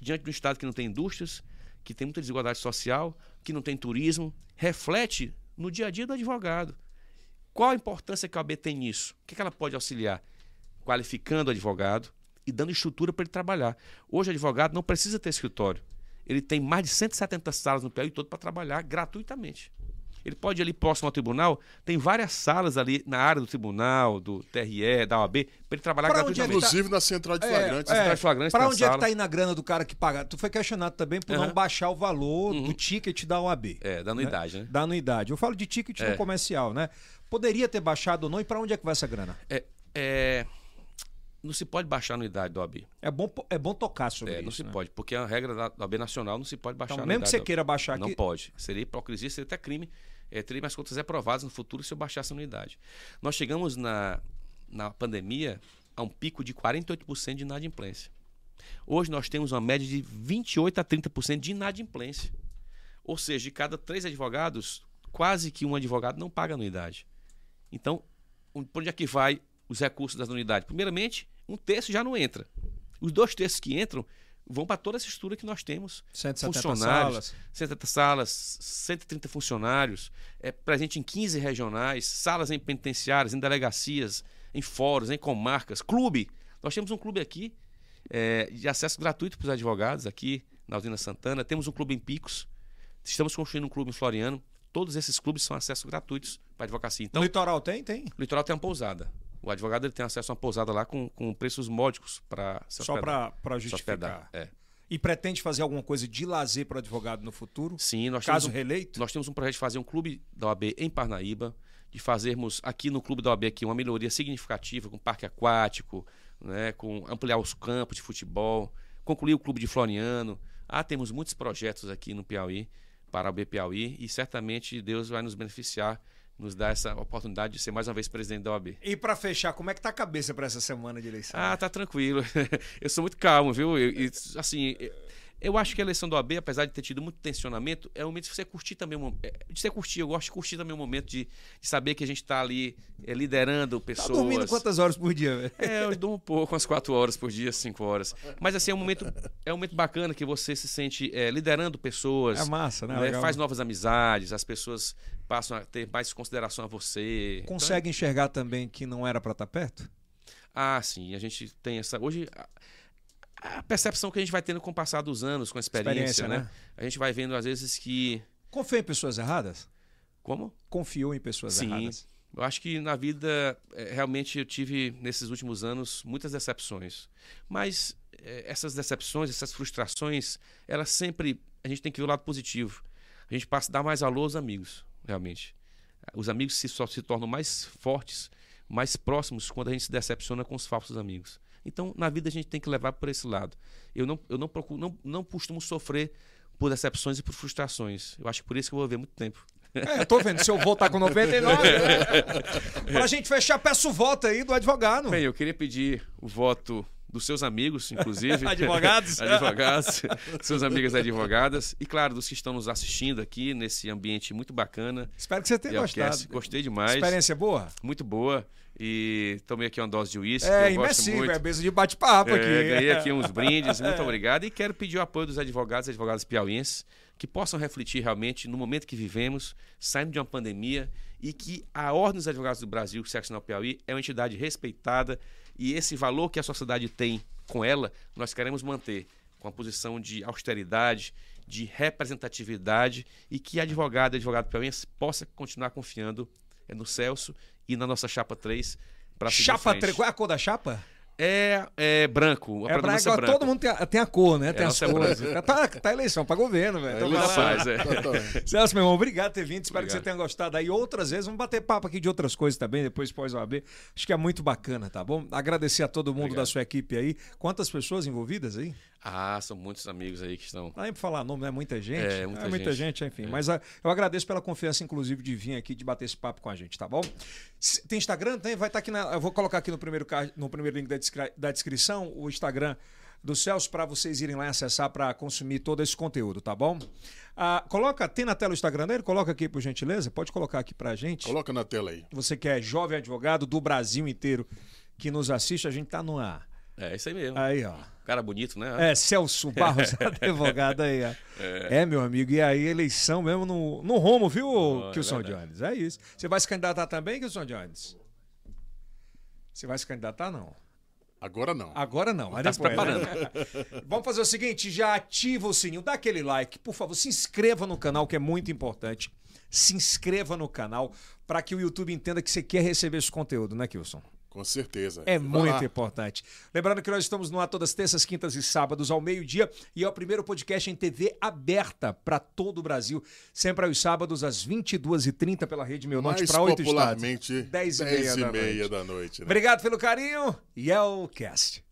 Diante de um Estado que não tem indústrias, que tem muita desigualdade social, que não tem turismo, reflete no dia a dia do advogado. Qual a importância que a OAB tem nisso? O que que ela pode auxiliar? Qualificando o advogado e dando estrutura para ele trabalhar. Hoje, o advogado não precisa ter escritório. Ele tem mais de 170 salas no Piauí todo para trabalhar gratuitamente. Ele pode ir ali próximo ao tribunal, tem várias salas ali na área do tribunal, do TRE, da OAB, para ele trabalhar Pra onde é gratuitamente. Inclusive na central de flagrantes. é. Central de flagrantes Pra tem a onde é que sala. tá indo a grana do cara que paga? Tu foi questionado também por não Aham. baixar o valor do Uhum. ticket da OAB. É, da anuidade, né? Da anuidade. Eu falo de ticket no É. comercial, né? Poderia ter baixado ou não, e pra onde é que vai essa grana? É, é, não se pode baixar a anuidade da OAB. É bom, é bom tocar sobre É, não isso. se né? pode, porque a regra da da OAB nacional não se pode baixar Então, a mesmo que você queira baixar Não aqui. pode. Seria hipocrisia, seria até crime. É, teria mais contas reprovadas no futuro se eu baixasse a anuidade. Nós chegamos na, na pandemia a um pico de 48% de inadimplência. Hoje nós temos uma média de 28% a 30% de inadimplência. Ou seja, de cada três advogados, quase que um advogado não paga anuidade. Então, por onde é que vai os recursos das unidades? Primeiramente, um terço já não entra. Os dois terços que entram vão para toda essa estrutura que nós temos. 170 funcionários, salas. 170 salas, 130 funcionários, é presente em 15 regionais, salas em penitenciárias, em delegacias, em fóruns, em comarcas, clube. Nós temos um clube aqui é, de acesso gratuito para os advogados aqui na Usina Santana. Temos um clube em Picos. Estamos construindo um clube em Floriano. Todos esses clubes são acesso gratuitos para a advocacia. Então, no litoral tem? Tem. o litoral tem uma pousada. O advogado ele tem acesso a uma pousada lá com, com preços módicos para Só Se justificar. é. E pretende fazer alguma coisa de lazer para o advogado no futuro? Sim, nós Caso temos um, reeleito? nós temos um projeto de fazer um clube da OAB em Parnaíba, de fazermos aqui no clube da OAB aqui uma melhoria significativa com parque aquático, né, com ampliar os campos de futebol, concluir o clube de Floriano. Ah, temos muitos projetos aqui no Piauí para a OAB Piauí e certamente Deus vai nos beneficiar, nos dar essa oportunidade de ser mais uma vez presidente da OAB. E para fechar, como é que tá a cabeça para essa semana de eleição? Ah, tá tranquilo. (laughs) eu sou muito calmo, viu? Eu- e, assim, eu- acho que a eleição do AB, apesar de ter tido muito tensionamento, é um momento de você curtir também o momento. De você curtir, eu gosto de curtir também o momento de, de saber que a gente está ali é, liderando tá pessoas. dormindo quantas horas por dia, velho? É, eu durmo um pouco, umas quatro horas por dia, cinco horas. Mas assim, é um momento, é um momento bacana que você se sente é, liderando pessoas. É massa, né? né? Faz novas amizades, as pessoas passam a ter mais consideração a você. Então, Consegue enxergar também que não era para estar perto? ah, sim, a gente tem essa. Hoje, a, percepção que a gente vai tendo com o passar dos anos, com a experiência, né? A gente vai vendo, às vezes, que. Confiou em pessoas erradas? Como? Confiou em pessoas Sim. erradas? Eu acho que na vida, eh, realmente, eu tive, nesses últimos anos, muitas decepções. Mas eh, essas decepções, essas frustrações, elas sempre. A gente tem que ver o lado positivo. A gente passa a dar mais valor aos amigos, realmente. Os amigos se, só se tornam mais fortes, mais próximos quando a gente se decepciona com os falsos amigos. Então, na vida a gente tem que levar por esse lado. Eu não, eu não procuro, não, não costumo sofrer por decepções e por frustrações. Eu acho que por isso que eu vou ver muito tempo. É, eu tô vendo, se eu voltar com 99. (laughs) pra gente fechar, peço o voto aí do advogado. Bem, eu queria pedir o voto dos seus amigos, inclusive. (laughs) Advogados? (laughs) advogados, seus amigos advogadas. E, claro, dos que estão nos assistindo aqui nesse ambiente muito bacana. Espero que você tenha gostado. Gostei demais. Experiência boa? Muito boa. E tomei aqui uma dose de uísque. É, imersivo, é mesa de bate-papo é, aqui. Ganhei aqui (laughs) uns brindes, muito é. obrigado. E quero pedir o apoio dos advogados e advogadas piauienses que possam refletir realmente no momento que vivemos, saindo de uma pandemia, e que a Ordem dos Advogados do Brasil, o Seccional Piauí, é uma entidade respeitada e esse valor que a sociedade tem com ela, nós queremos manter com a posição de austeridade, de representatividade e que advogado e advogado piauiense possa continuar confiando no Celso e na nossa chapa 3 para Chapa 3, qual é a cor da chapa? É, é branco. A é branco, é branco. Todo mundo tem a, tem a cor, né? Tem é, as cores. É tá, tá eleição para governo, velho. É, então, faz, é. Celso, meu irmão, obrigado por ter vindo. Espero obrigado. que você tenha gostado aí. Outras vezes, vamos bater papo aqui de outras coisas também, depois pós-OAB. Acho que é muito bacana, tá bom? Agradecer a todo mundo obrigado. da sua equipe aí. Quantas pessoas envolvidas aí? Ah, são muitos amigos aí que estão. Não é para falar nome, não é muita gente. É, muita, é, muita gente. gente. enfim. É. Mas uh, eu agradeço pela confiança, inclusive, de vir aqui, de bater esse papo com a gente, tá bom? Tem Instagram? Tem? Vai estar tá aqui na. Eu vou colocar aqui no primeiro, no primeiro link da, descri... da descrição o Instagram do Celso para vocês irem lá acessar para consumir todo esse conteúdo, tá bom? Ah, coloca, tem na tela o Instagram dele? Coloca aqui, por gentileza. Pode colocar aqui pra gente. Coloca na tela aí. Você que é jovem advogado do Brasil inteiro que nos assiste, a gente tá no ar. É isso aí mesmo. Aí, ó. Cara bonito, né? É, Celso Barros, (laughs) advogado aí, ó. É. é. meu amigo. E aí, eleição mesmo no, no rumo, viu, oh, Kilson é Jones? É isso. Você vai se candidatar também, Kilson Jones? Você vai se candidatar, não? Agora não. Agora não. Mas tá se preparando. (laughs) Vamos fazer o seguinte: já ativa o sininho, dá aquele like, por favor, se inscreva no canal, que é muito importante. Se inscreva no canal para que o YouTube entenda que você quer receber esse conteúdo, né, Kilson? Com certeza. É muito lá. importante. Lembrando que nós estamos no ar todas terças, quintas e sábados ao meio-dia e é o primeiro podcast em TV aberta para todo o Brasil, sempre aos sábados às 22h30 pela Rede Meu Norte para oito estados. popularmente 10 e meia, 10 e meia da noite. Da noite né? Obrigado pelo carinho e é o cast.